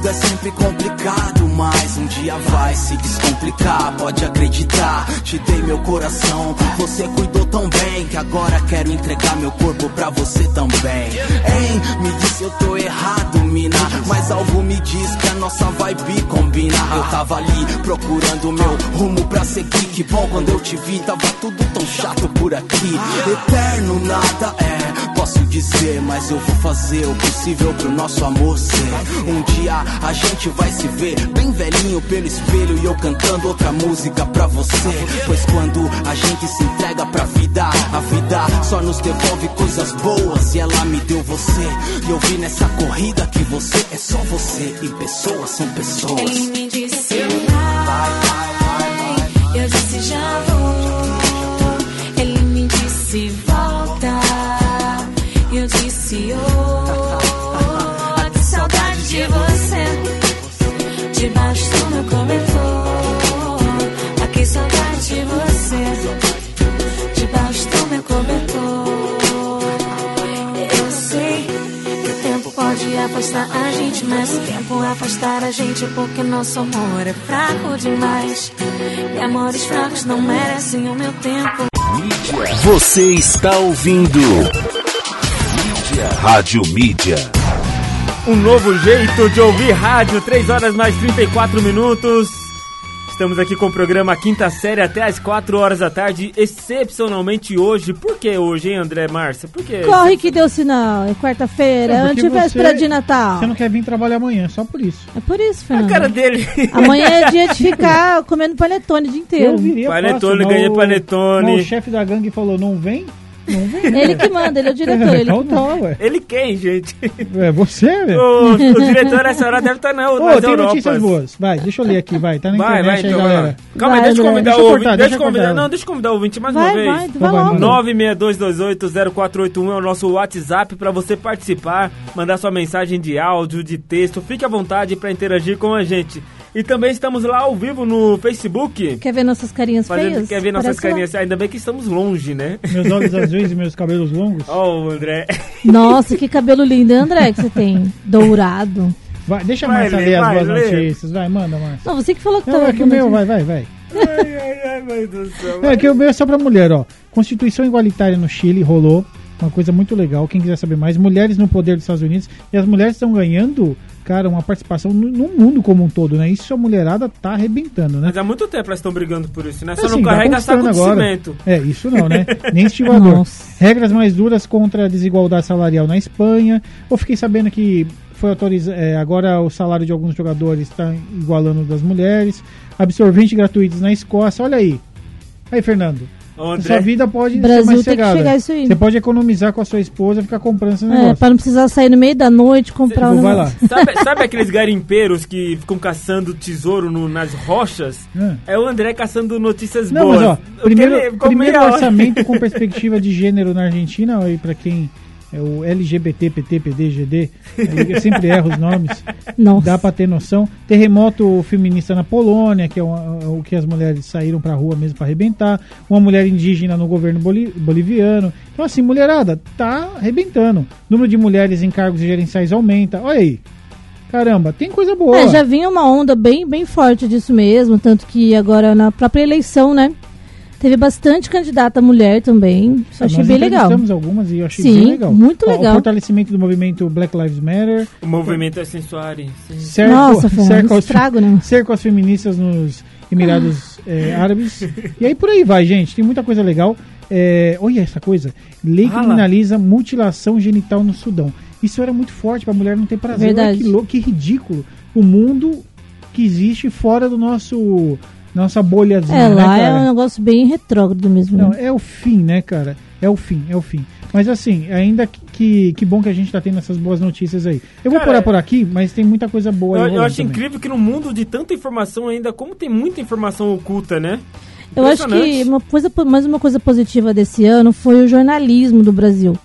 Tudo é sempre complicado, mas um dia vai se descomplicar. Pode acreditar, te dei meu coração. Você cuidou tão bem que agora quero entregar meu corpo pra você também. Hein, me disse eu tô errado, mina. Mas algo me diz que a nossa vibe combina. Eu tava ali procurando meu rumo pra seguir. Que bom quando eu te vi, tava tudo tão chato por aqui. Eterno nada é, posso dizer, mas eu vou fazer o possível pro nosso amor ser. Um dia a gente vai se ver bem velhinho pelo espelho e eu cantando outra música pra você. Pois quando a gente se entrega pra vida, a vida só nos devolve coisas boas e ela me deu você. E eu vi nessa corrida que você é só você e pessoas são pessoas. Ele me disse vai, eu disse já vou. Ele me disse volta, oh, que saudade de você. Debaixo do meu cobertor, ah, que saudade de você. Debaixo do meu cobertor, eu sei que o tempo pode afastar a gente, mas o tempo afastar a gente porque nosso amor é fraco demais. E amores fracos não merecem o meu tempo. Você está ouvindo. Rádio Mídia. Um novo jeito de ouvir rádio, 3 horas mais 34 minutos. Estamos aqui com o programa Quinta Série até às 4 horas da tarde, excepcionalmente hoje. Por que hoje, hein, André Márcia? Por que? Corre que deu sinal. É quarta-feira, É, você- de Natal. Você não quer vir trabalhar amanhã, só por isso. É por isso, A Fernando. cara dele. Amanhã é dia de ficar comendo panetone o dia inteiro. Eu viria Panetone, fácil, ganhei o- panetone. O chefe da gangue falou, não vem? Não vem. Ele que manda, ele é o diretor. Ele então que tá, ué. Ele quem, gente? É você, velho. O, o diretor nessa hora deve estar na, Ô, nas tem notícias Europas. boas. Vai, deixa eu ler aqui, vai. Tá na Vai, vai, internet então, aí, vai lá. galera. Calma aí, Vai, deixa eu convidar Deixa o ouvinte. Deixa eu convidar. Não, deixa eu convidar o ouvinte mais Vai, uma vez. vai, Então vai vai, logo. manda. 962280481 é o nosso WhatsApp para você participar, mandar sua mensagem de áudio, de texto. Fique à vontade para interagir com a gente. E também estamos lá ao vivo no Facebook. Quer ver nossas carinhas Fazendo, feias? quer ver nossas Aparece lá. carinhas? Ainda bem que estamos longe, né? Meus olhos azuis e meus cabelos longos. Ó, o André. Nossa, que cabelo lindo, hein, André, que você tem. Dourado. Vai, deixa a Lê, ler as boas notícias. Vai, manda, Márcia. Não, você que falou que Não, tava é que o meu, vai, vai, vai. ai, ai, ai, meu Deus do céu. É que o meu é só pra mulher, ó. Constituição igualitária no Chile rolou. Uma coisa muito legal. Quem quiser saber mais, mulheres no poder dos Estados Unidos. E as mulheres estão ganhando, cara, uma participação no, no mundo como um todo, né? Isso a mulherada tá arrebentando, né? Mas há muito tempo elas estão brigando por isso, né? Só Assim, não tá carrega saco de conquistando agora. cimento. É, isso não, né? Nem estivador. Nossa. Regras mais duras contra a desigualdade salarial na Espanha. Eu fiquei sabendo que foi autorizado. agora o salário de alguns jogadores está igualando o das mulheres. Absorvente gratuitos na Escócia. Olha aí. Aí, Fernando. Ô, Sua André, vida pode ser Brasil mais tem que chegar isso aí. Você pode economizar com a sua esposa e ficar comprando esse É, negócio. pra não precisar sair no meio da noite comprar Então um vai lá. sabe, sabe aqueles garimpeiros que ficam caçando tesouro no- nas rochas? É. É o André caçando notícias Não, boas. mas ó, primeiro, primeiro orçamento com perspectiva de gênero na Argentina, aí pra quem é o LGBT, PT, PD, GD, aí eu sempre erro os nomes, Nossa. dá pra ter noção. Terremoto feminista na Polônia, que é o, o que as mulheres saíram pra rua mesmo pra arrebentar. Uma mulher indígena no governo boli- boliviano. Então assim, mulherada, tá arrebentando. Número de mulheres em cargos gerenciais aumenta. Olha aí. Caramba, tem coisa boa. É, já vinha uma onda bem, bem forte disso mesmo, tanto que agora na própria eleição, né? Teve bastante candidata mulher também. Isso eu achei Nós bem legal. entrevistamos algumas e eu achei Sim, bem legal. muito Ó, legal. O fortalecimento do movimento Black Lives Matter. O movimento é. Cerco, Nossa, Fernando, cerco, aos, estrago, né? cerco as feministas nos Emirados eh, Árabes. E aí por aí vai, gente. Tem muita coisa legal. É, olha essa coisa. Lei Fala. criminaliza mutilação genital no Sudão. Isso era muito forte pra mulher não ter prazer. Olha Verdade. que, lou- que ridículo. O mundo que existe fora do nosso nossa bolhazinha, É, né, lá cara? é um negócio bem retrógrado mesmo. Não, né? é o fim, né, cara? É o fim, é o fim. Mas assim, ainda que, que, que bom que a gente tá tendo essas boas notícias aí. Eu vou Cara, parar por aqui, mas tem muita coisa boa aí Eu, eu acho também. incrível que no mundo de tanta informação ainda, como tem muita informação oculta, né? Eu acho que uma coisa, mais uma coisa positiva desse ano foi o jornalismo do Brasil.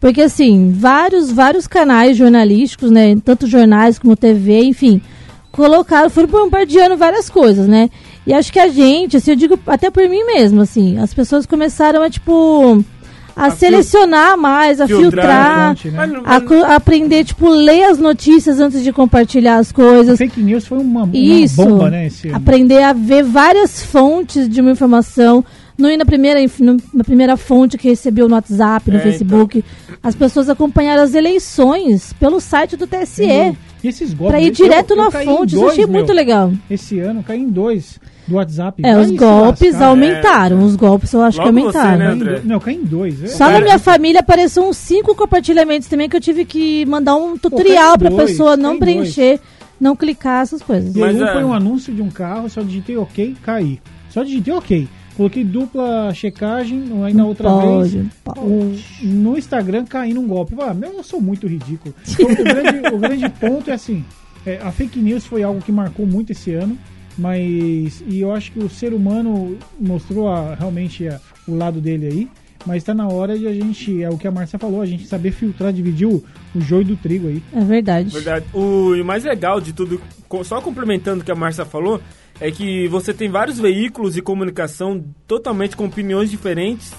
Porque, assim, vários, vários canais jornalísticos, né? Tanto jornais como TV, enfim, colocaram, foram bombardeando várias coisas, né? E acho que a gente, assim, eu digo até por mim mesmo, assim, as pessoas começaram a, tipo, a selecionar mais, a filtrar, fonte, né? A, a aprender, tipo, ler as notícias antes de compartilhar as coisas. Fake news foi uma, uma Isso. bomba, né? Esse. Aprender a ver várias fontes de uma informação. Não ir na primeira, na primeira fonte que recebeu no WhatsApp, no É, Facebook. As pessoas acompanharam as eleições pelo site do TSE. E esses golpes. Pra ir eu- direto eu na caí em fonte. Isso eu dois, achei meu. muito legal. Esse ano cai em dois do WhatsApp. É, os golpes lascar. aumentaram. Os golpes eu acho Logo que você, aumentaram. né, André? do- Não, cai em dois. é. Só na minha família apareceu uns cinco compartilhamentos também que eu tive que mandar um tutorial em pra dois, pessoa não preencher, não clicar, essas coisas. Mas um é- foi um anúncio de um carro, só digitei ok, caí. Só digitei ok. Coloquei dupla checagem, aí na outra pode, vez. pode. o- no Instagram caí num golpe. Ah, meu, eu sou muito ridículo. Então, o, grande, o grande ponto é assim: é, a fake news foi algo que marcou muito esse ano. Mas. E eu acho que o ser humano mostrou a- realmente a- o lado dele aí. Mas tá na hora de a gente. É o que a Marcia falou, a gente saber filtrar, dividir o, o joio do trigo aí. É verdade. Verdade. O, e o mais legal de tudo, só complementando o que a Márcia falou, é que você tem vários veículos de comunicação totalmente com opiniões diferentes.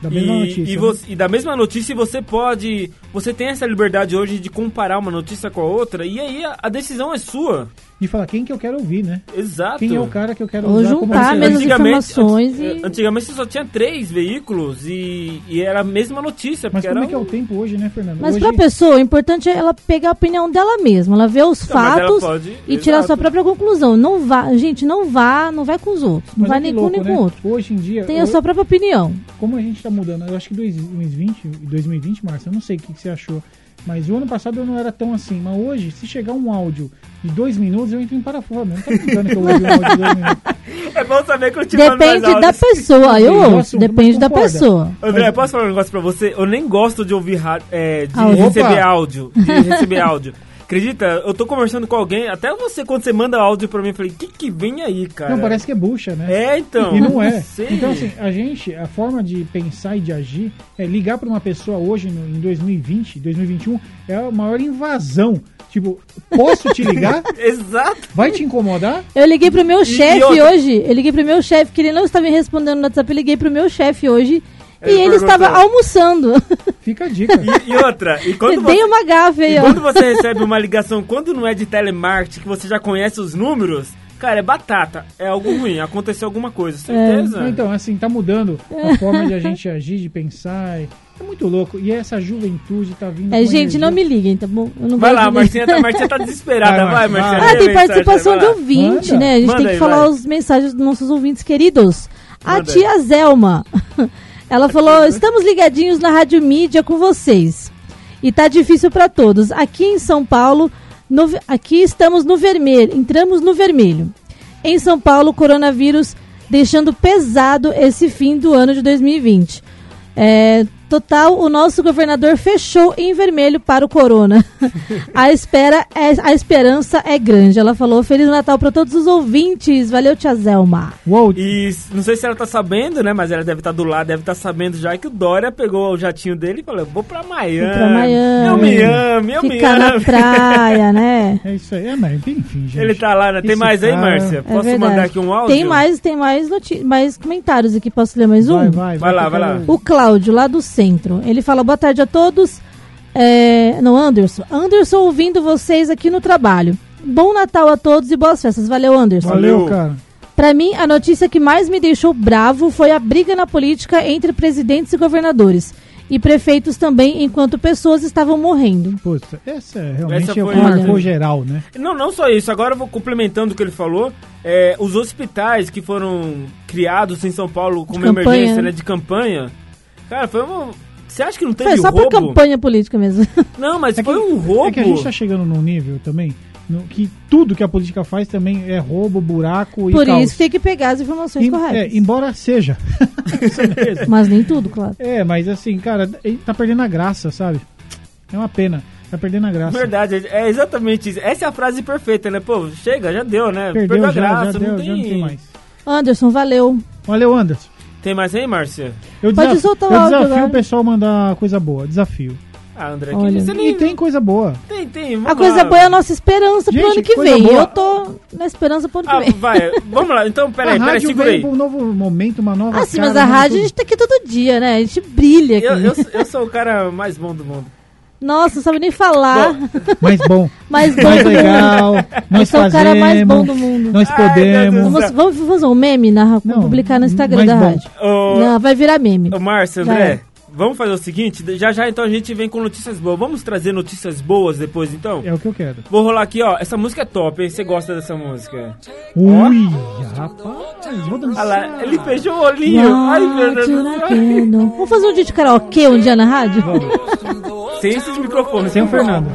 Da mesma e, notícia. e, né? você- e da mesma notícia você pode. Você tem essa liberdade hoje de comparar uma notícia com a outra, e aí a, a decisão é sua. E falar quem que eu quero ouvir, né? Exato. Quem é o cara que eu quero Ou usar como juntar as informações e- an- Antigamente você só tinha três veículos e, e era a mesma notícia. Mas como era é que é o tempo hoje, né, Fernando? Mas hoje, pra pessoa, o importante é ela pegar a opinião dela mesma, ela ver os Não, fatos pode- e tirar a exato. sua própria conclusão. Não vá, gente, não vá, não vai com os outros, não mas vai é nem louco, com nem né? com outro. Hoje em dia, Tem a eu- sua própria opinião. como a gente tá mudando, eu acho que 2020, 2020, Márcio, eu não sei o que, que você achou, mas o ano passado eu não era tão assim. Mas hoje, se chegar um áudio de dois minutos, eu entro em parafuso. Não tá brincando que eu ouvi um áudio de dois minutos. É bom saber que eu te Depende da pessoa, eu ouço, nossa, depende da pessoa. André, posso falar um negócio pra você? Eu nem gosto de ouvir rádio, é, de Áudio. receber Opa! áudio. De receber áudio. Acredita, eu tô conversando com alguém, até você, quando você manda áudio pra mim, eu falei, o que que vem aí, cara? Não, parece que é bucha, né? É, então. E não é. Sei. Então, assim, a gente, a forma de pensar e de agir é ligar para uma pessoa hoje, no, em 2020, 2021, é a maior invasão. Tipo, posso te ligar? Exato. Vai te incomodar? Eu liguei pro meu chefe hoje, eu liguei pro meu chefe, que ele não estava me respondendo no WhatsApp, eu liguei pro meu chefe hoje e Ele estava almoçando. Fica a dica. E, e outra, e quando Dei você, uma gafe aí, e ó. quando você recebe uma ligação, quando não é de telemarketing, que você já conhece os números, cara, é batata. É algo ruim, aconteceu alguma coisa, certeza. Então, assim, tá mudando a forma de a gente agir, de pensar. É muito louco. E essa juventude tá vindo. É, com gente, energia. não me liguem, tá bom? Eu não Vai lá, de- Marcinha tá, Marcinha tá desesperada. Vai, Vai, vai. Marcinha. Ah, a tem participação de ouvinte, Manda. né? A gente Manda tem que aí, falar vai. os mensagens dos nossos ouvintes queridos. A Manda tia Zelma, ela falou: estamos ligadinhos na Rádio Mídia com vocês. E tá difícil para todos. Aqui em São Paulo, no aqui estamos no vermelho, entramos no vermelho. Em São Paulo, coronavírus deixando pesado esse fim do ano de 2020. É, total, o nosso governador fechou em vermelho para o corona. a espera é, a esperança é grande. Ela falou Feliz Natal para todos os ouvintes. Valeu, tia Zelma. Uou, E não sei se ela tá sabendo, né? Mas ela deve estar do lado, deve estar sabendo já que o Dória pegou o jatinho dele e falou: vou pra Miami. Vou pra Miami. Eu me amo, eu me Ficar na amo. praia, né? é isso aí. É, mas enfim, gente. Ele tá lá, né? Tem Esse mais aí, Márcia? É Posso verdade. mandar aqui um áudio? Tem mais, tem mais, mais comentários aqui. Posso ler mais um? Vai, vai, Vai lá, que eu vai lá. O Cláudio, lá do centro. Ele fala boa tarde a todos. É, não, Anderson. Anderson ouvindo vocês aqui no trabalho. Bom Natal a todos e boas festas. Valeu, Anderson. Valeu, cara. Pra mim, a notícia que mais me deixou bravo foi a briga na política entre presidentes e governadores. E prefeitos também, enquanto pessoas estavam morrendo. Puta, essa é realmente Essa é foi- que marcou Olha. geral, né? Não, não só isso. Agora eu vou complementando o que ele falou. É, os hospitais que foram criados em São Paulo como campanha, emergência, né? né? De campanha. Cara, foi uma... Você acha que não teve Foi só roubo? por campanha política mesmo. Não, mas É foi que- um roubo. É que a gente tá chegando num nível também no- que tudo que a política faz também é roubo, buraco e Por caos. isso tem que pegar as informações Em- corretas. é, embora seja. Isso mesmo. Mas nem tudo, claro. É, mas assim, cara, tá perdendo a graça, sabe? É uma pena. Tá perdendo a graça. Verdade, é exatamente isso. Essa é a frase perfeita, né? Pô, chega, já deu, né? Perdeu, a já, graça, já deu, não, tem... já não tem mais. Anderson, valeu. Valeu, Anderson. Tem mais aí, Márcia? Eu Pode desaf- soltar o eu áudio desafio agora. o pessoal a mandar coisa boa. Desafio. Ah, André, Olha, que você nem... E tem coisa boa. Tem, tem. A vamos coisa lá. boa é a nossa esperança pro Gente, ano que vem. boa. Eu tô na esperança pro ano que Ah, vem. vai, vamos lá. Então, peraí, a peraí, rádio segura aí. um novo momento, uma nova Ah, sim, mas a rádio a gente tá aqui todo dia, né? A gente brilha aqui. Eu, eu, eu sou o cara mais bom do mundo. Nossa, não sabe nem falar. Mais bom, mais bom mais do mundo. legal, Eu nós sou o fazemos, cara mais bom do mundo. nós Ai, podemos. Do Vamos, vamos fazer um meme na, Não, publicar no Instagram mais da bom. rádio. Ô, Não, vai virar meme. ô Márcio, André, é. vamos fazer o seguinte, já já então a gente vem com notícias boas. Vamos trazer notícias boas depois, então? É o que eu quero. Vou rolar aqui, ó. Essa música é top, hein? Você gosta dessa música? Ui, rapaz, vou Olha dançar. lá, ele fechou o olhinho. Ai, meu Deus do céu. Vamos fazer um dia de karaokê um dia na rádio? Sem esse microfone. Sem o Fernando.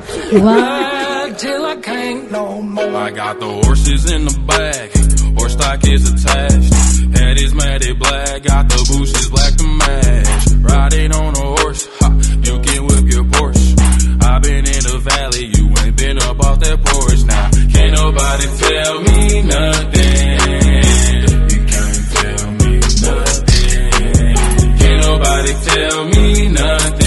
Till I can't no more. I got the horses in the back, horse stock is attached. Head is matted black, got the bushes black to match. Riding on a horse, ha, you can whip your Porsche. I've been in the valley, you ain't been up off that porch now. Can't nobody tell me nothing. You can't tell me nothing. Can't nobody tell me nothing.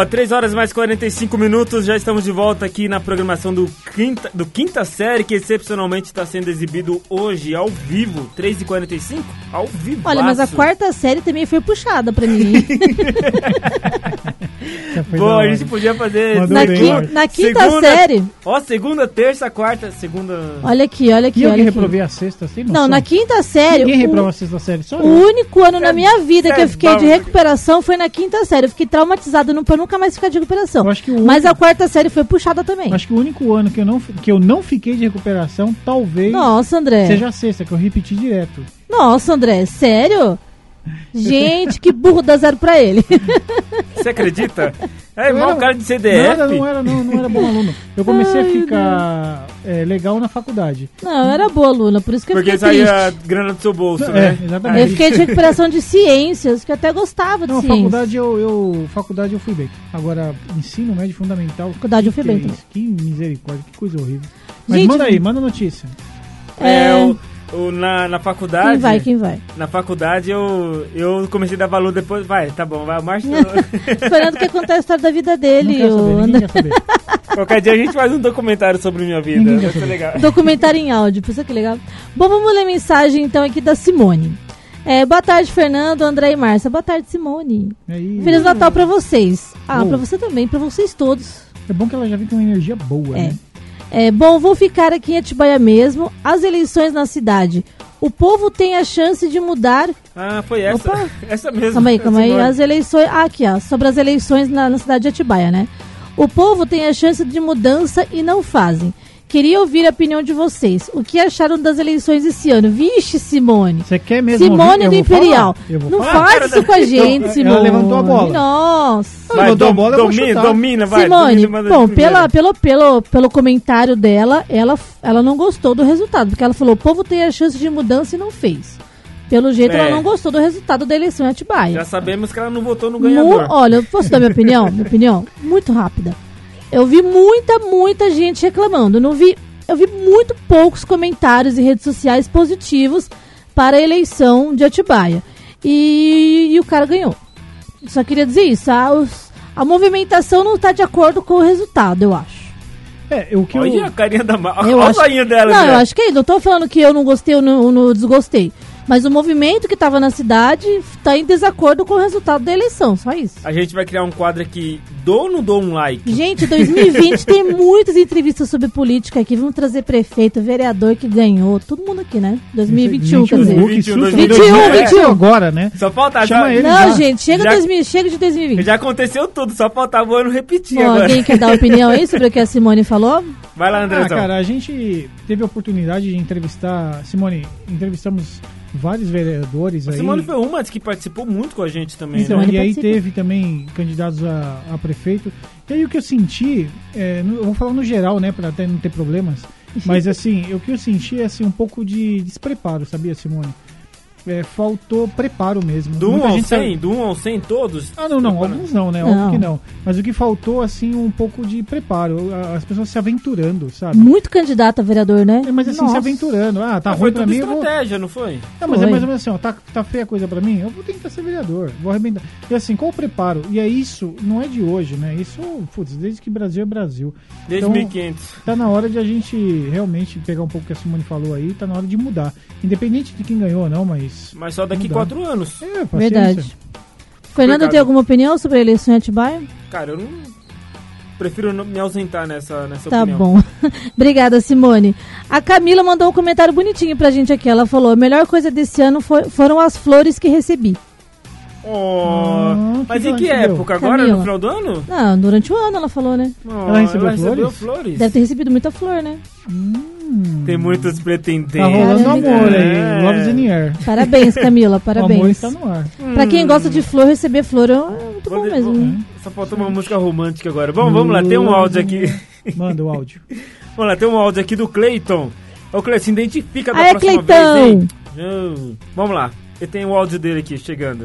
Boa, 3 horas mais 45 minutos, já estamos de volta aqui na programação do Quinta, do quinta Série, que excepcionalmente está sendo exibido hoje ao vivo, 3h45, ao vivo. Olha, mas a quarta série também foi puxada pra mim. Boa, a gente podia fazer... Na, bem, qui- na quinta Segunda- série. Ó, segunda, terça, quarta, segunda... Olha aqui, olha E aqui, eu que olha aqui. reprovei a sexta, sem Não, noção. na quinta série. Ninguém o- reprova a sexta série, só O eu. único ano na minha vida que cê eu fiquei é de bom. recuperação foi na quinta série. Eu fiquei traumatizada não, pra nunca mais ficar de recuperação. Mas único- a quarta série foi puxada também. Acho que o único ano que eu não, que eu não fiquei de recuperação, talvez Nossa, André. seja a sexta, que eu repeti direto. Nossa, André, sério? Gente, que burro dá zero pra ele. Você acredita? É Eu igual era- o cara de Não CDF. era, não era, não, não era bom aluno. Eu comecei Ai, a ficar é, legal na faculdade. Não, eu era boa aluna, por isso que eu Porque fiquei saía grana do seu bolso, É, né? exatamente. Eu fiquei de recuperação de ciências, que eu até gostava de Não, ciências. faculdade eu, eu, faculdade eu fui bem. Agora, ensino médio fundamental. Faculdade eu fui bem que é misericórdia, que coisa horrível. Mas Gente, manda aí, manda notícia. É, É. o- na, na faculdade... Quem vai, quem vai? Na faculdade eu, eu comecei a dar valor depois. Vai, tá bom, vai. O Márcio. Esperando que contar a história da vida Não dele. quero o saber, ninguém André. quer saber. Qualquer dia a gente faz um documentário sobre minha vida. Vai ser legal. Documentário em áudio, pensa que legal. Bom, vamos ler mensagem então aqui da Simone. É, boa tarde, Fernando, André e Márcia. Boa tarde, Simone. Aí, Feliz Natal pra vocês. Ah, Boa. pra você também, pra vocês todos. é bom que ela já vem com uma energia boa, É. né? É, bom, vou ficar aqui em Atibaia mesmo. As eleições na cidade. O povo tem a chance de mudar. Ah, foi essa. Opa. Essa mesmo. Calma aí, calma aí. As eleições. Ah, aqui, ó. Sobre as eleições na, na cidade de Atibaia, né? O povo tem a chance de mudança e não fazem. Queria ouvir a opinião de vocês. O que acharam das eleições esse ano? Vixe, Simone. Você quer mesmo Simone do Imperial. Não falar. faz isso com a gente, Ela Simone. levantou a bola. Nossa. Vai, Levantou a bola, eu vou domina, domina, vai. Simone, domina, bom, pela, pelo, pelo, pelo comentário dela, ela, ela não gostou do resultado, porque ela falou, o povo tem a chance de mudança e não fez. Pelo jeito, É. ela não gostou do resultado da eleição em Atibaia. Já sabemos que ela não votou no Mu- ganhador. olha, eu posso dar minha opinião? Minha opinião? Muito rápida. Eu vi muita, muita gente reclamando. Eu Não vi, eu vi muito poucos comentários em redes sociais positivos para a eleição de Atibaia. E, e o cara ganhou. Só queria dizer isso. A, os- a movimentação não está de acordo com o resultado, eu acho. É, o que Olha eu... a carinha da Ma... Eu Olha acho- o zoinho dela, Não, eu acho que é isso. Não tô falando que eu não gostei ou não, não desgostei. Mas o movimento que estava na cidade está em desacordo com o resultado da eleição, só isso. A gente vai criar um quadro aqui, dou ou não dou um like? Gente, 2020 tem muitas entrevistas sobre política aqui. Vamos trazer prefeito, vereador que ganhou. Todo mundo aqui, né? 2021, quer dizer. 2021, 21, 21. agora, né? Só falta Chama já- ele Não, já. gente, chega, Já- 2000, chega de 2020. Já aconteceu tudo, só faltava o ano repetir Bom, agora. alguém quer dar opinião aí sobre o que a Simone falou? Vai lá, Ah, Andrezão. cara, a gente teve a oportunidade de entrevistar... Simone, entrevistamos vários vereadores A aí. Simone foi uma que participou muito com a gente também, Então, né? e aí participou. teve também candidatos a, a prefeito. E aí o que eu senti, é, no- eu vou falar no geral, né, pra até não ter problemas, mas assim, o que eu senti é assim, um pouco de despreparo, sabia, Simone? É, faltou preparo mesmo. Do 1 Muita ao gente 100, do 1 ao 100 todos? Ah, não, não, alguns não, né? Não. Óbvio que não. Mas o que faltou, assim, um pouco de preparo. As pessoas se aventurando, sabe? Muito candidato a vereador, né? É, mas assim, se Nossa. aventurando. Ah, tá Ah, ruim foi pra tudo mim, vou... estratégia, não foi? Não, mas é Foi. mais ou menos assim, ó, tá, tá feia a coisa pra mim, eu vou tentar ser vereador, vou arrebentar. E assim, qual o preparo? E é isso, não é de hoje, né? Isso, putz, desde que Brasil é Brasil. Desde Então, 1500. Tá na hora de a gente realmente pegar um pouco o que a Simone falou aí, tá na hora de mudar. Independente de quem ganhou ou não, mas... Mas só daqui quatro anos. É, paciência. Verdade. Fernando, Obrigado. tem alguma opinião sobre a eleição em Atibaia? Cara, eu não... Prefiro não me ausentar nessa, nessa Tá opinião. bom. Obrigada, Simone. A Camila mandou um comentário bonitinho pra gente aqui. Ela falou: a melhor coisa desse ano foi- foram as flores que recebi. Oh, mas que em que ela recebeu? época? Agora, Camila. no final do ano? Não, durante o ano ela falou, né? Oh, Ela recebeu flores? Deve ter recebido muita flor, né? Tem muitos pretendentes. Tá rolando Caramba. amor É. aí, Love is in the air. Parabéns, Camila, O amor parabéns. está no ar. Pra quem gosta de flor, receber flor é muito bom mesmo. vou- né? Só faltou uma música romântica agora. Vamos, vamos lá, tem um áudio aqui. Manda o áudio. Vamos lá, tem um áudio aqui do Cleiton. Ô, Cleiton, se identifica da Aê, próxima Cleitão! vez, hein? Hum, vamos lá, eu tenho o áudio dele aqui chegando.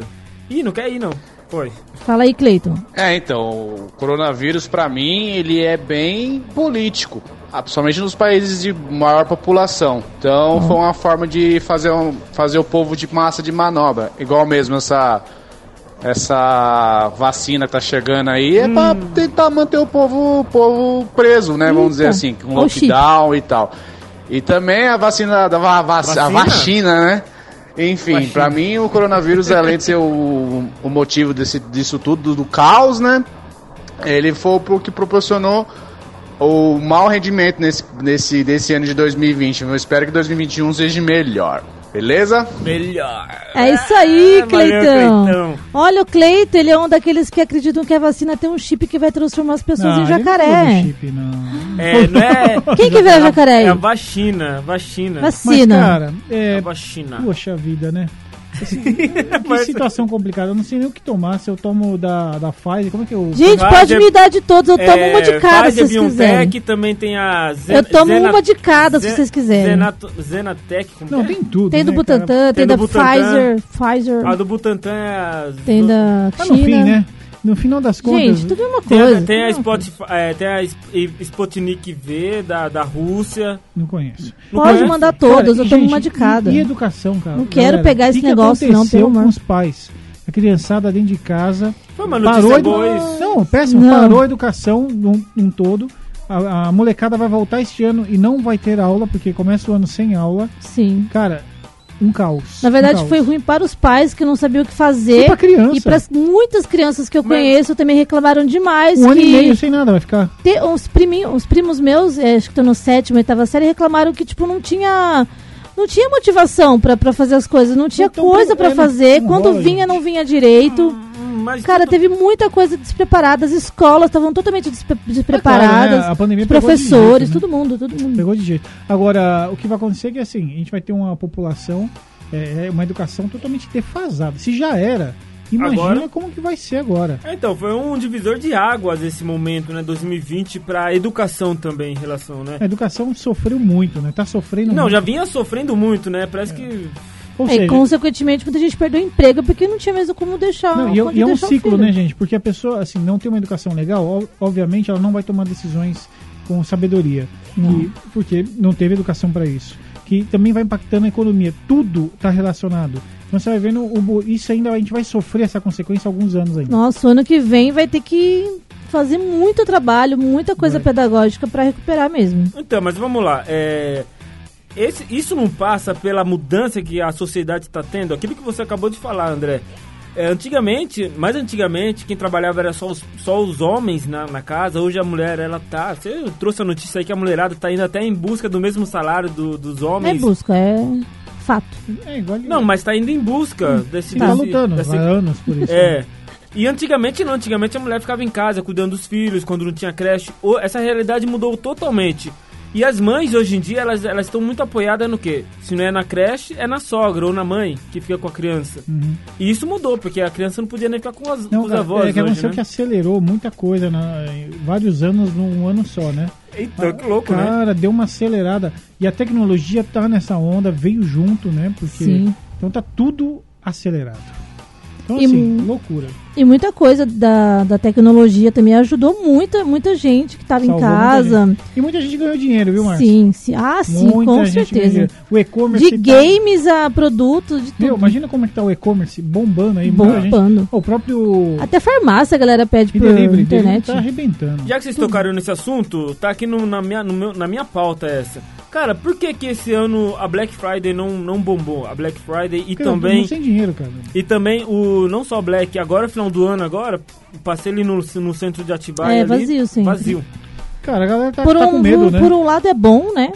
Ih, não quer ir não. Foi. Fala aí, Cleiton. É, então, o coronavírus pra mim, ele é bem político, ah, principalmente nos países de maior população. Então, foi uma forma de fazer, um, fazer o povo de massa de manobra, igual mesmo essa essa vacina que tá chegando aí, é pra tentar manter o povo, o povo preso, né, vamos dizer Eita. assim, com Oxi. lockdown e tal. E também a vacina da va- vac- a Vacina? vacina, né? Enfim, pra mim o coronavírus, além de ser o, o motivo desse, disso tudo, do, do caos, né? Ele foi o que proporcionou o mau rendimento nesse, nesse, desse ano de 2020. Eu espero que 2021 seja melhor. Beleza? Melhor. É isso aí, Ah, valeu, Cleitão. Olha, o Cleiton, ele é um daqueles que acreditam que a vacina tem um chip que vai transformar as pessoas Não, em ele não jacaré. chip, não. É, não é... Quem que vê jacaré É a aí? vacina, vacina. Mas, Vacina. cara, é, A vacina. Poxa vida, né? Assim, que situação complicada. Eu não sei nem o que tomar. Se eu tomo da, da Pfizer, como é que eu. Gente, Pfizer- pode me dar de todos, eu tomo uma de cada se Pfizer, vocês quiserem. BioNTech, também tem a... Zen, Eu tomo Zena- uma de cada se Zen- vocês quiserem. Zenato, Zenatec, como Não, é? tem tudo. Tem do né, Butantan, cara? tem, Tem da Butantan. Pfizer, Pfizer, A do Butantan é a... tem do- da Mas no China. fim, né? No final das contas. Gente, tudo é uma Tem, coisa. a, tem, a é Spotify, é, tem a Sp- Sputnik V da, da Rússia. Não conheço. Não Pode conhece? mandar todas, Cara, eu tomo uma de cada. E, e educação, cara. Não quero Galera, pegar esse que que negócio, não, aconteceu pelo amor. com os pais. A criançada dentro de casa. Foi uma notícia parou edu- boa isso. Não, péssimo. Não. Parou a educação num, num todo. A, a molecada vai voltar este ano e não vai ter aula, porque começa o ano sem aula. Sim. Cara, um caos. Na verdade, um caos. foi ruim para os pais que não sabiam o que E fazer. pra criança. E para muitas crianças que eu Mas- conheço também reclamaram demais Um ano e meio sem nada vai ficar. te- os, priminhos, os primos meus, eh, acho que estão no sétimo, oitava série, reclamaram que tipo não tinha não tinha motivação pra pra fazer as coisas, não tinha Então, coisa pra é, fazer. não Quando rola, vinha, gente. não vinha direito. Hum, Mas Cara, teve muita coisa despreparada. As escolas estavam totalmente despre- despreparadas. É claro, né? A pandemia professores, jeito, né? todo mundo, todo mundo. Pegou de jeito. Agora, o que vai acontecer é que assim, a gente vai ter uma população, é, é, uma educação totalmente defasada. Se já era, imagina Agora- como que vai ser agora. É, Então, foi um divisor de águas esse momento, né, 2020, pra educação também em relação, né? A educação sofreu muito, né? Tá sofrendo Não, muito. já vinha sofrendo muito, né? Parece que Ou É, seja, e consequentemente, muita gente perdeu o emprego porque não tinha mesmo como deixar. Não, e, é- e é um o ciclo, filho. né, gente? Porque a pessoa, assim, não tem uma educação legal, ob- obviamente ela não vai tomar decisões com sabedoria. E, porque não teve educação para isso. Que também vai impactando a economia. Tudo está relacionado. Então você vai vendo, o, isso ainda a gente vai sofrer essa consequência alguns anos ainda. Nossa, o ano que vem vai ter que fazer muito trabalho, muita coisa pedagógica pra recuperar mesmo. Então, mas vamos lá. É, esse- isso não passa pela mudança que a sociedade está tendo? Aquilo que você acabou de falar, André. É, antigamente, mais antigamente, quem trabalhava era só os, só os homens na, na casa. Hoje a mulher, ela tá. Você trouxe a notícia aí que a mulherada tá indo até em busca do mesmo salário do- dos Não é homens. busca, é fato. É igual Não, mas tá indo em busca desse. tá desse- lutando desse- há anos por isso. É. né? E antigamente não, antigamente a mulher ficava em casa cuidando dos filhos quando não tinha creche. Essa realidade mudou totalmente. E as mães hoje em dia, elas elas estão muito apoiadas no quê? Se não é na creche, é na sogra ou na mãe que fica com a criança. Uhum. E isso mudou, porque a criança não podia nem ficar com, as, Não, com os cara, avós é que hoje, aconteceu né? que acelerou muita coisa na, em vários anos num ano só, né? Eita, que louco, né? Cara, deu uma acelerada. E a tecnologia tá nessa onda, veio junto, né? Porque Sim. então tá tudo acelerado. Então E assim, mu- loucura. E muita coisa da, da tecnologia também ajudou muita, muita gente que estava em muita casa. gente. E muita gente ganhou dinheiro, viu, Marcos? Sim, sim. Ah, sim, Muita com certeza. O e-commerce De tá- games a produtos, de tudo. Meu, imagina como é que tá o e-commerce bombando aí. muita gente- Bombando. O próprio Até farmácia a galera pede e por delivery internet. tá arrebentando. Já que vocês tocaram nesse assunto, tá aqui no- na, minha, no meu- na minha pauta essa. Cara, por que que esse ano a Black Friday não, não bombou? A Black Friday e todo também... sem dinheiro, cara. E também o não só Black, agora final do ano agora, passei ali no, no centro de Atibaia É, ali, vazio sempre. Vazio. Cara, a galera tá, por, tá um, com medo, né? por um lado é bom, né?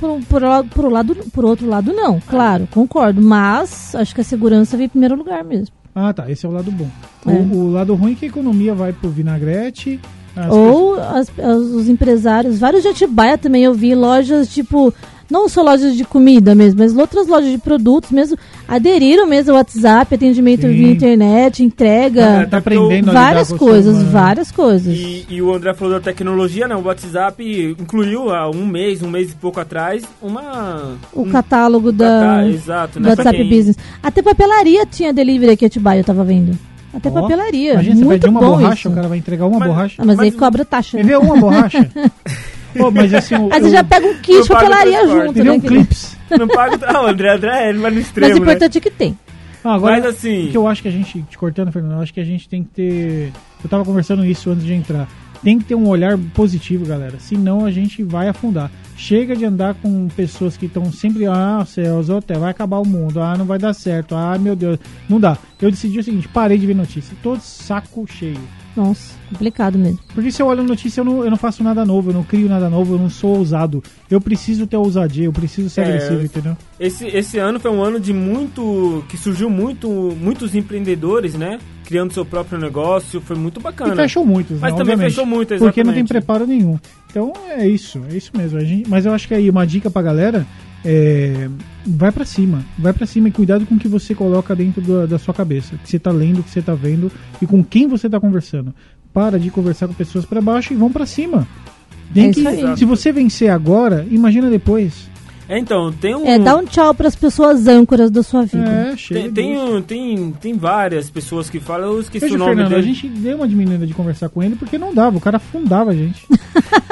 Por, um- por, por, um lado, por outro lado, não. Claro, concordo. Mas acho que a segurança vem em primeiro lugar mesmo. Ah, tá. Esse é o lado bom. É. O, o lado ruim é que a economia vai pro vinagrete. As Ou as- as- os empresários, vários de Atibaia também eu vi lojas tipo, não só lojas de comida mesmo, mas outras lojas de produtos mesmo, aderiram mesmo ao WhatsApp, atendimento Sim. via internet, entrega, É, tá aprendendo várias coisas, celular. várias coisas. E, e o André falou da tecnologia, né? O WhatsApp incluiu há um mês, um mês e pouco atrás, uma. O um- catálogo da, catá- exato, do né? WhatsApp quem- Business. Até papelaria tinha delivery aqui em Atibaia, eu tava vendo. Até Ó, papelaria. Imagina, você Muito pede uma bom borracha, isso. o cara vai entregar uma Mas- borracha. Ah, mas, aí Mas- cobra taxa. Né? ver uma borracha? Pô, mas assim, o, Aí você eu- já pega um kit de papelaria junto, né? um querido? clips? Não pago. Ah, o André, André, ele vai no Mas extremo. o né? importante é que tem. Ah, agora, Mas assim- o que eu acho que a gente, te cortando, Fernando, eu acho que a gente tem que ter. Eu tava conversando isso antes de entrar. Tem que ter um olhar positivo, galera. Senão a gente vai afundar. Chega de andar com pessoas que estão sempre, ah, céus, hotel, vai acabar o mundo, ah, não vai dar certo, ah, meu Deus. Não dá. Eu decidi o seguinte, parei de ver notícia. Tô de saco cheio. Nossa, complicado mesmo. Porque se eu olho notícia, eu não, eu não faço nada novo, eu não crio nada novo, eu não sou ousado. Eu preciso ter ousadia, eu preciso ser É, agressivo, eu- entendeu? Esse, esse ano foi um ano de muito. que surgiu muito, muitos empreendedores, né? Criando seu próprio negócio, foi muito bacana. E fechou muitos, Mas né, também obviamente. fechou muito, Porque não tem exatamente. preparo nenhum. Então é isso, é isso mesmo. A gente, mas eu acho que aí uma dica pra galera é. Vai pra cima, vai pra cima e cuidado com o que você coloca dentro da, da sua cabeça. O que você tá lendo, o que você tá vendo e com quem você tá conversando. Para de conversar com pessoas pra baixo e vão pra cima. Tem É que, se você vencer agora, imagina depois. É, então, tem um. É, dá um tchau pras pessoas âncoras da sua vida. É, chega. Tem, tem, um- tem, tem várias pessoas que falam, eu esqueci Veja, o nome Fernando, a dele. gente deu uma diminuída de conversar com ele porque não dava, o cara afundava a gente.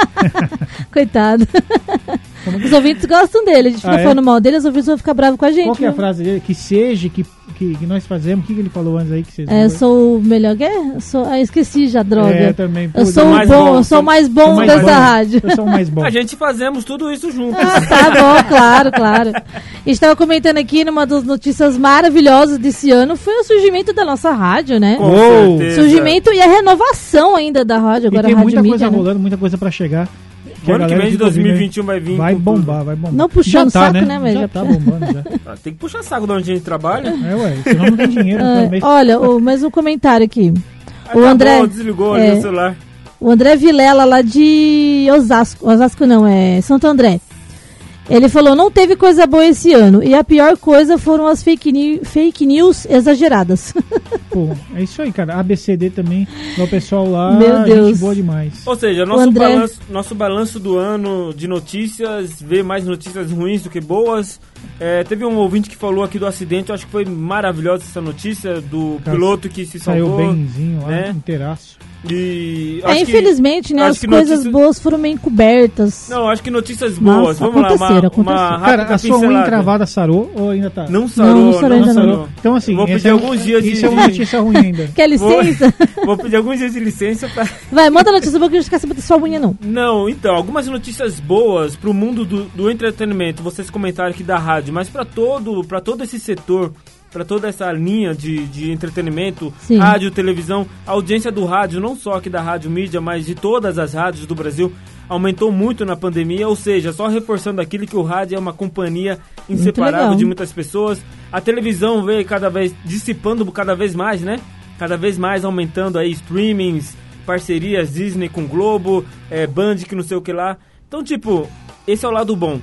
Coitado. Os ouvintes gostam dele. A gente fica Ah, é? falando mal dele, os ouvintes vão ficar bravos com a gente. Qual que é a frase dele? Que seja, que, que, que nós fazemos. O que, que ele falou antes aí que vocês É, eu sou o melhor. É? Eu Sou, ah, esqueci já, droga. É, também. Eu sou o mais bom, bom, eu sou o mais bom mais dessa bom. rádio. Eu sou o mais bom. A gente fazemos tudo isso juntos. Ah, tá bom, claro, claro. A gente tava comentando aqui numa das notícias maravilhosas desse ano foi o surgimento da nossa rádio, né? Com certeza. Surgimento e a renovação ainda da rádio, E agora tem a Rádio muita Mídia, coisa né? rolando, muita coisa pra chegar. O ano que vem de fica ouvindo, 2021 vai vir. Vai com bombar, vai bombar. Não puxando tá, saco, né, mas Já já tá tá. bombando, já. Ah, tem que puxar saco de onde a gente trabalha. É, ué, senão não tem dinheiro. Ah, também. olha, o, mais um comentário aqui. O Acabou, André- desligou é. o celular. O André Vilela, lá de Osasco. Osasco não, é Santo André. Ele falou, não teve coisa boa esse ano. E a pior coisa foram as fake, ni- fake news exageradas. Pô, é isso aí, cara. ABCD também, o pessoal lá, Meu Deus. gente boa demais. Ou seja, nosso André- balanço, nosso balanço do ano de notícias, vê mais notícias ruins do que boas. É, teve um ouvinte que falou aqui do acidente, eu acho que foi maravilhosa essa notícia do Cara, piloto que se Saiu salvou. benzinho lá, né? inteiraço. E É, que- infelizmente, né? acho As que coisas notícias- boas foram meio encobertas. Não, acho que notícias boas. Mas Vamos lá, uma, aconteceram, uma Cara, a sua unha encravada sarou ou ainda tá? Não sarou, Não, não, não sarou ainda não. sarou. Então, assim, vou pedir é- alguns dias de... Isso é uma notícia ruim ainda. Quer Vou- licença? Vou pedir alguns dias de licença pra... Vai, manda notícia boa que a gente quer saber da sua unha, não. Não, então, algumas notícias boas pro mundo do, do entretenimento, vocês comentaram aqui da rádio, mas pra todo, pra todo esse setor, pra toda essa linha de, de entretenimento, Sim. rádio, televisão, a audiência do rádio, não só aqui da Rádio Mídia, mas de todas as rádios do Brasil, aumentou muito na pandemia, ou seja, só reforçando aquilo que o rádio é uma companhia inseparável de muitas pessoas. A televisão veio cada vez dissipando cada vez mais, né? Cada vez mais aumentando aí streamings, parcerias Disney com Globo, é, Band que não sei o que lá. Então, tipo, esse é o lado bom.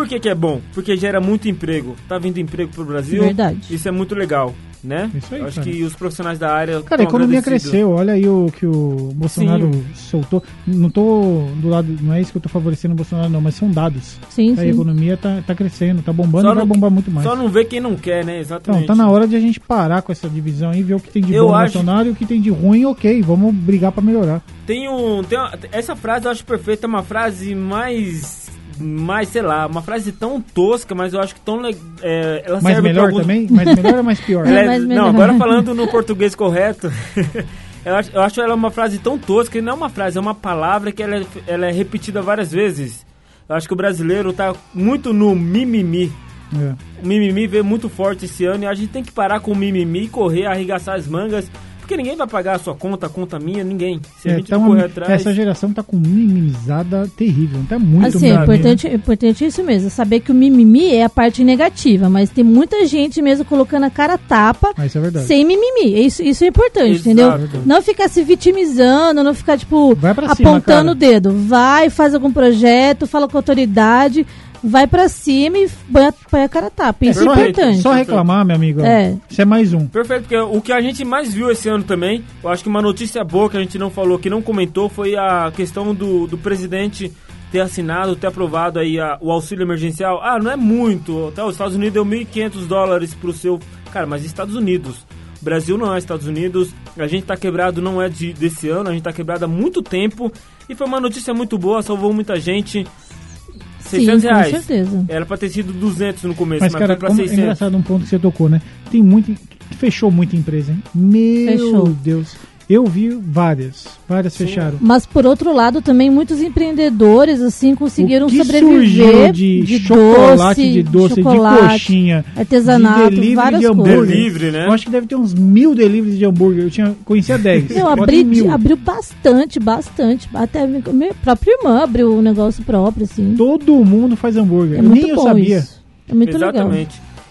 Por que, que é bom? Porque gera muito emprego. Tá vindo emprego pro Brasil. Verdade. Isso é muito legal, né? Isso aí, Acho cara. que os profissionais da área. Cara, a economia cresceu. Olha aí o que o Bolsonaro soltou. Não tô do lado, não é isso que eu tô favorecendo o Bolsonaro, não, mas são dados. Sim, A sim. economia tá, tá crescendo, tá bombando Só e vai não- bombar muito mais. Só não vê quem não quer, né? Exatamente. Então, tá na hora de a gente parar com essa divisão e ver o que tem de Eu bom no acho- Bolsonaro e o que tem de ruim, ok. Vamos brigar pra melhorar. Tem um. Tem uma- essa frase eu acho perfeita, é uma frase mais. Mais, sei lá, uma frase tão tosca, mas eu acho que tão. É, ela Mas serve melhor alguns- também? Mais melhor ou mais pior? Ela é- mais não, agora falando no português correto, eu, acho, eu acho ela uma frase tão tosca, e não é uma frase, é uma palavra que ela é, ela é repetida várias vezes. Eu acho que o brasileiro tá muito no mimimi. É. O mimimi veio muito forte esse ano e a gente tem que parar com o mimimi, correr, arregaçar as mangas, porque ninguém vai pagar a sua conta, a conta minha, ninguém. Se a É, gente tá não uma- correr atrás... Essa geração tá com minimizada terrível. Tá muito Assim, é importante, é importante isso mesmo, saber que o mimimi é a parte negativa, mas tem muita gente mesmo colocando a cara a tapa Ah, isso é verdade. sem mimimi. Isso, isso é importante, Exato. entendeu? Não ficar se vitimizando, não ficar, tipo, cima, apontando cara. o dedo. Vai, faz algum projeto, fala com a autoridade, vai pra cima e põe a, põe a cara a tapa. Isso é, re- importante. Só reclamar, meu amigo. É. Isso é mais um. Perfeito, porque o que a gente mais viu esse ano também, eu acho que uma notícia boa que a gente não falou, que não comentou, foi a questão do, do presidente ter assinado, ter aprovado aí a- o auxílio emergencial. Ah, não é muito, até os Estados Unidos deu 1.500 dólares pro seu... Cara, mas Estados Unidos, Brasil não é Estados Unidos, a gente tá quebrado não é de, desse ano, a gente tá quebrado há muito tempo, e foi uma notícia muito boa, salvou muita gente. Sim, 600 com reais. certeza. Era pra ter sido 200 no começo, Mas, mas, cara, foi pra como é 600. engraçado um ponto que você tocou, né? Tem muito. Fechou muita empresa, hein? Meu Fechou. Deus. Eu vi várias. Várias fecharam. Mas por outro lado, também muitos empreendedores assim conseguiram o que sobreviver surgiu de, chocolate, de doce, chocolate, de coxinha, artesanato, de delivery várias de hambúrguer. Delivery, né? Eu acho que deve ter uns mil deliveries de hambúrguer. Eu tinha, conhecia 10. Não, Pode abri, abriu bastante, bastante. Até minha minha própria irmã abriu um negócio próprio, assim. Todo mundo faz hambúrguer. É Nem muito eu bom sabia. isso. É muito legal.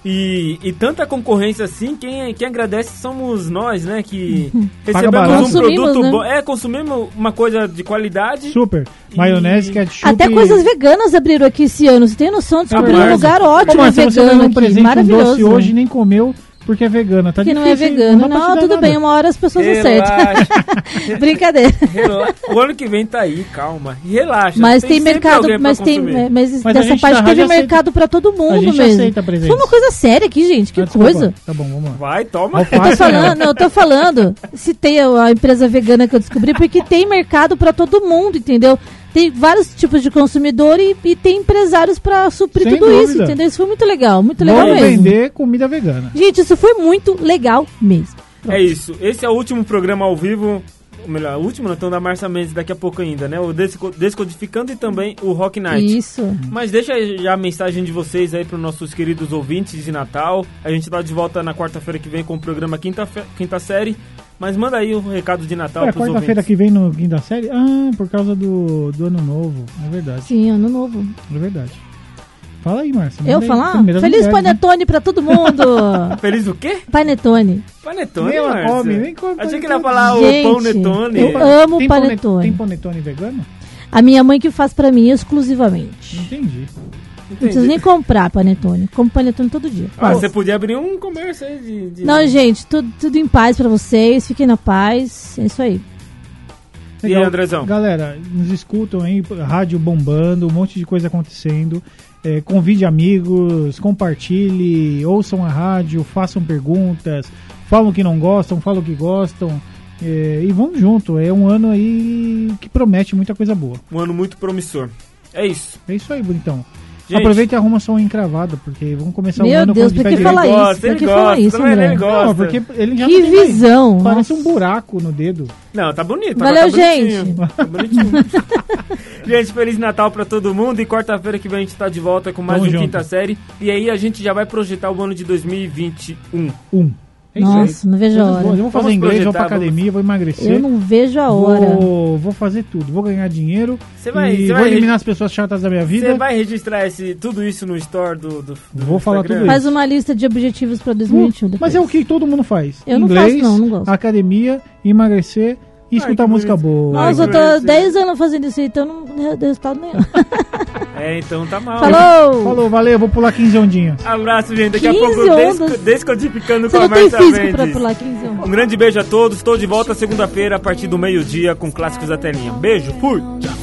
E, e tanta concorrência assim, quem, quem agradece somos nós, né? Que recebemos um produto né? bom. É, consumimos uma coisa de qualidade. Super. Maionese, ketchup. Até coisas veganas abriram aqui esse ano. Você tem noção? Descobriu um Rapaz, lugar Ô, ótimo Márcia, você vegano deu um aqui. presente, um Maravilhoso. doce hoje nem comeu porque é vegana. Tá que não é difícil, vegano. dá pra te Não, dar tudo nada. bem, uma hora as pessoas acertam. Relaxa, Brincadeira. relaxa. O ano que vem tá aí, calma. Relaxa. Mas tem, sempre mercado, mas tem, mas, Mas dessa parte da teve mercado pra todo mundo a gente mesmo. aceita presente. Foi uma coisa séria aqui, gente. Que Ah, coisa. Tá bom, vamos lá. Vai, toma. Eu tô falando, não, eu tô falando. Citei a, a empresa vegana que eu descobri porque tem mercado pra todo mundo, entendeu? Tem vários tipos de consumidor e, e tem empresários pra suprir Sem tudo isso, dúvida. entendeu? Isso foi muito legal, muito legal Vamos mesmo. vender comida vegana. Gente, isso foi muito legal mesmo. É isso. Esse é o último programa ao vivo. Ou melhor, o último, não, então da Marcia Mendes daqui a pouco ainda, né? O Desco- Descodificando e também o Rock Night. Isso. Mas deixa já a mensagem de vocês aí para os nossos queridos ouvintes de Natal. A gente tá de volta na quarta-feira que vem com o programa Quinta, Fe- Quinta Série. Mas manda aí o recado de Natal Ué, pros quarta-feira ouvintes. que vem no quinta série? Ah, por causa do, do ano novo. É verdade. Sim, ano novo. É verdade. Fala aí, Márcia. Eu falar? Feliz né? Panetone pra todo mundo! Feliz o quê? Panetone. Panetone, Nem Márcia? come, nem come Achei que ele ia falar Gente, o Panetone. eu amo Tem panetone. Tem panetone vegano? A minha mãe que faz pra mim exclusivamente. Entendi. Não precisa nem comprar panetone. Como panetone todo dia. Ah, você podia abrir um comércio aí de. de- Não, gente, tudo, tudo em paz pra vocês. Fiquem na paz. É isso aí. E aí, Andrezão? Galera, nos escutam aí, rádio bombando, um monte de coisa acontecendo. É, convide amigos, compartilhe, ouçam a rádio, façam perguntas, falam que não gostam, falam que gostam. é, e vamos junto. É um ano aí que promete muita coisa boa. Um ano muito promissor. É isso. É isso aí, bonitão. Gente. Aproveita e arruma só um encravado, porque vamos começar o Meu ano Deus, com o de por pé que direito. falar Ele isso? Por que falar isso, também, André? ele gosta. Não, porque ele já Que não tem mais- visão, Parece nossa. um buraco no dedo. Não, tá bonito. Valeu, tá bonitinho. gente. Tá bonitinho. gente, Feliz Natal pra todo mundo. E quarta-feira que vem a gente tá de volta com mais Tamo um junto. Quinta Série. E aí a gente já vai projetar o ano de 2021. Um. É isso Nossa, aí. não vejo a hora. boas. Eu vou fazer Vamos inglês, vou pra academia, vou emagrecer. Eu não vejo a hora. Vou, vou fazer tudo. Vou ganhar dinheiro. Você vai- e vou vai- eliminar as pessoas chatas da minha vida. Você vai registrar esse, tudo isso no store do, do, do Vou falar Instagram? tudo Faz uma lista de objetivos pra 2021. Mas é o que todo mundo faz. Eu não Inglês, faço, não, não gosto. academia, emagrecer e escutar música bonito. boa. Nossa, eu tô que 10 anos fazendo isso aí, então não deu resultado nenhum. É, então tá mal. Falou! Falou, valeu, vou pular 15 ondinhas. Abraço, gente. Daqui a 15 pouco, des ondas. descodificando Você com a não tem Marta físico pra Mendes. pular 15 anos. Um grande beijo a todos. Estou de volta segunda-feira a partir do meio-dia com clássicos da telinha. Beijo, fui! Reaching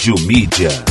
Rádio Mídia.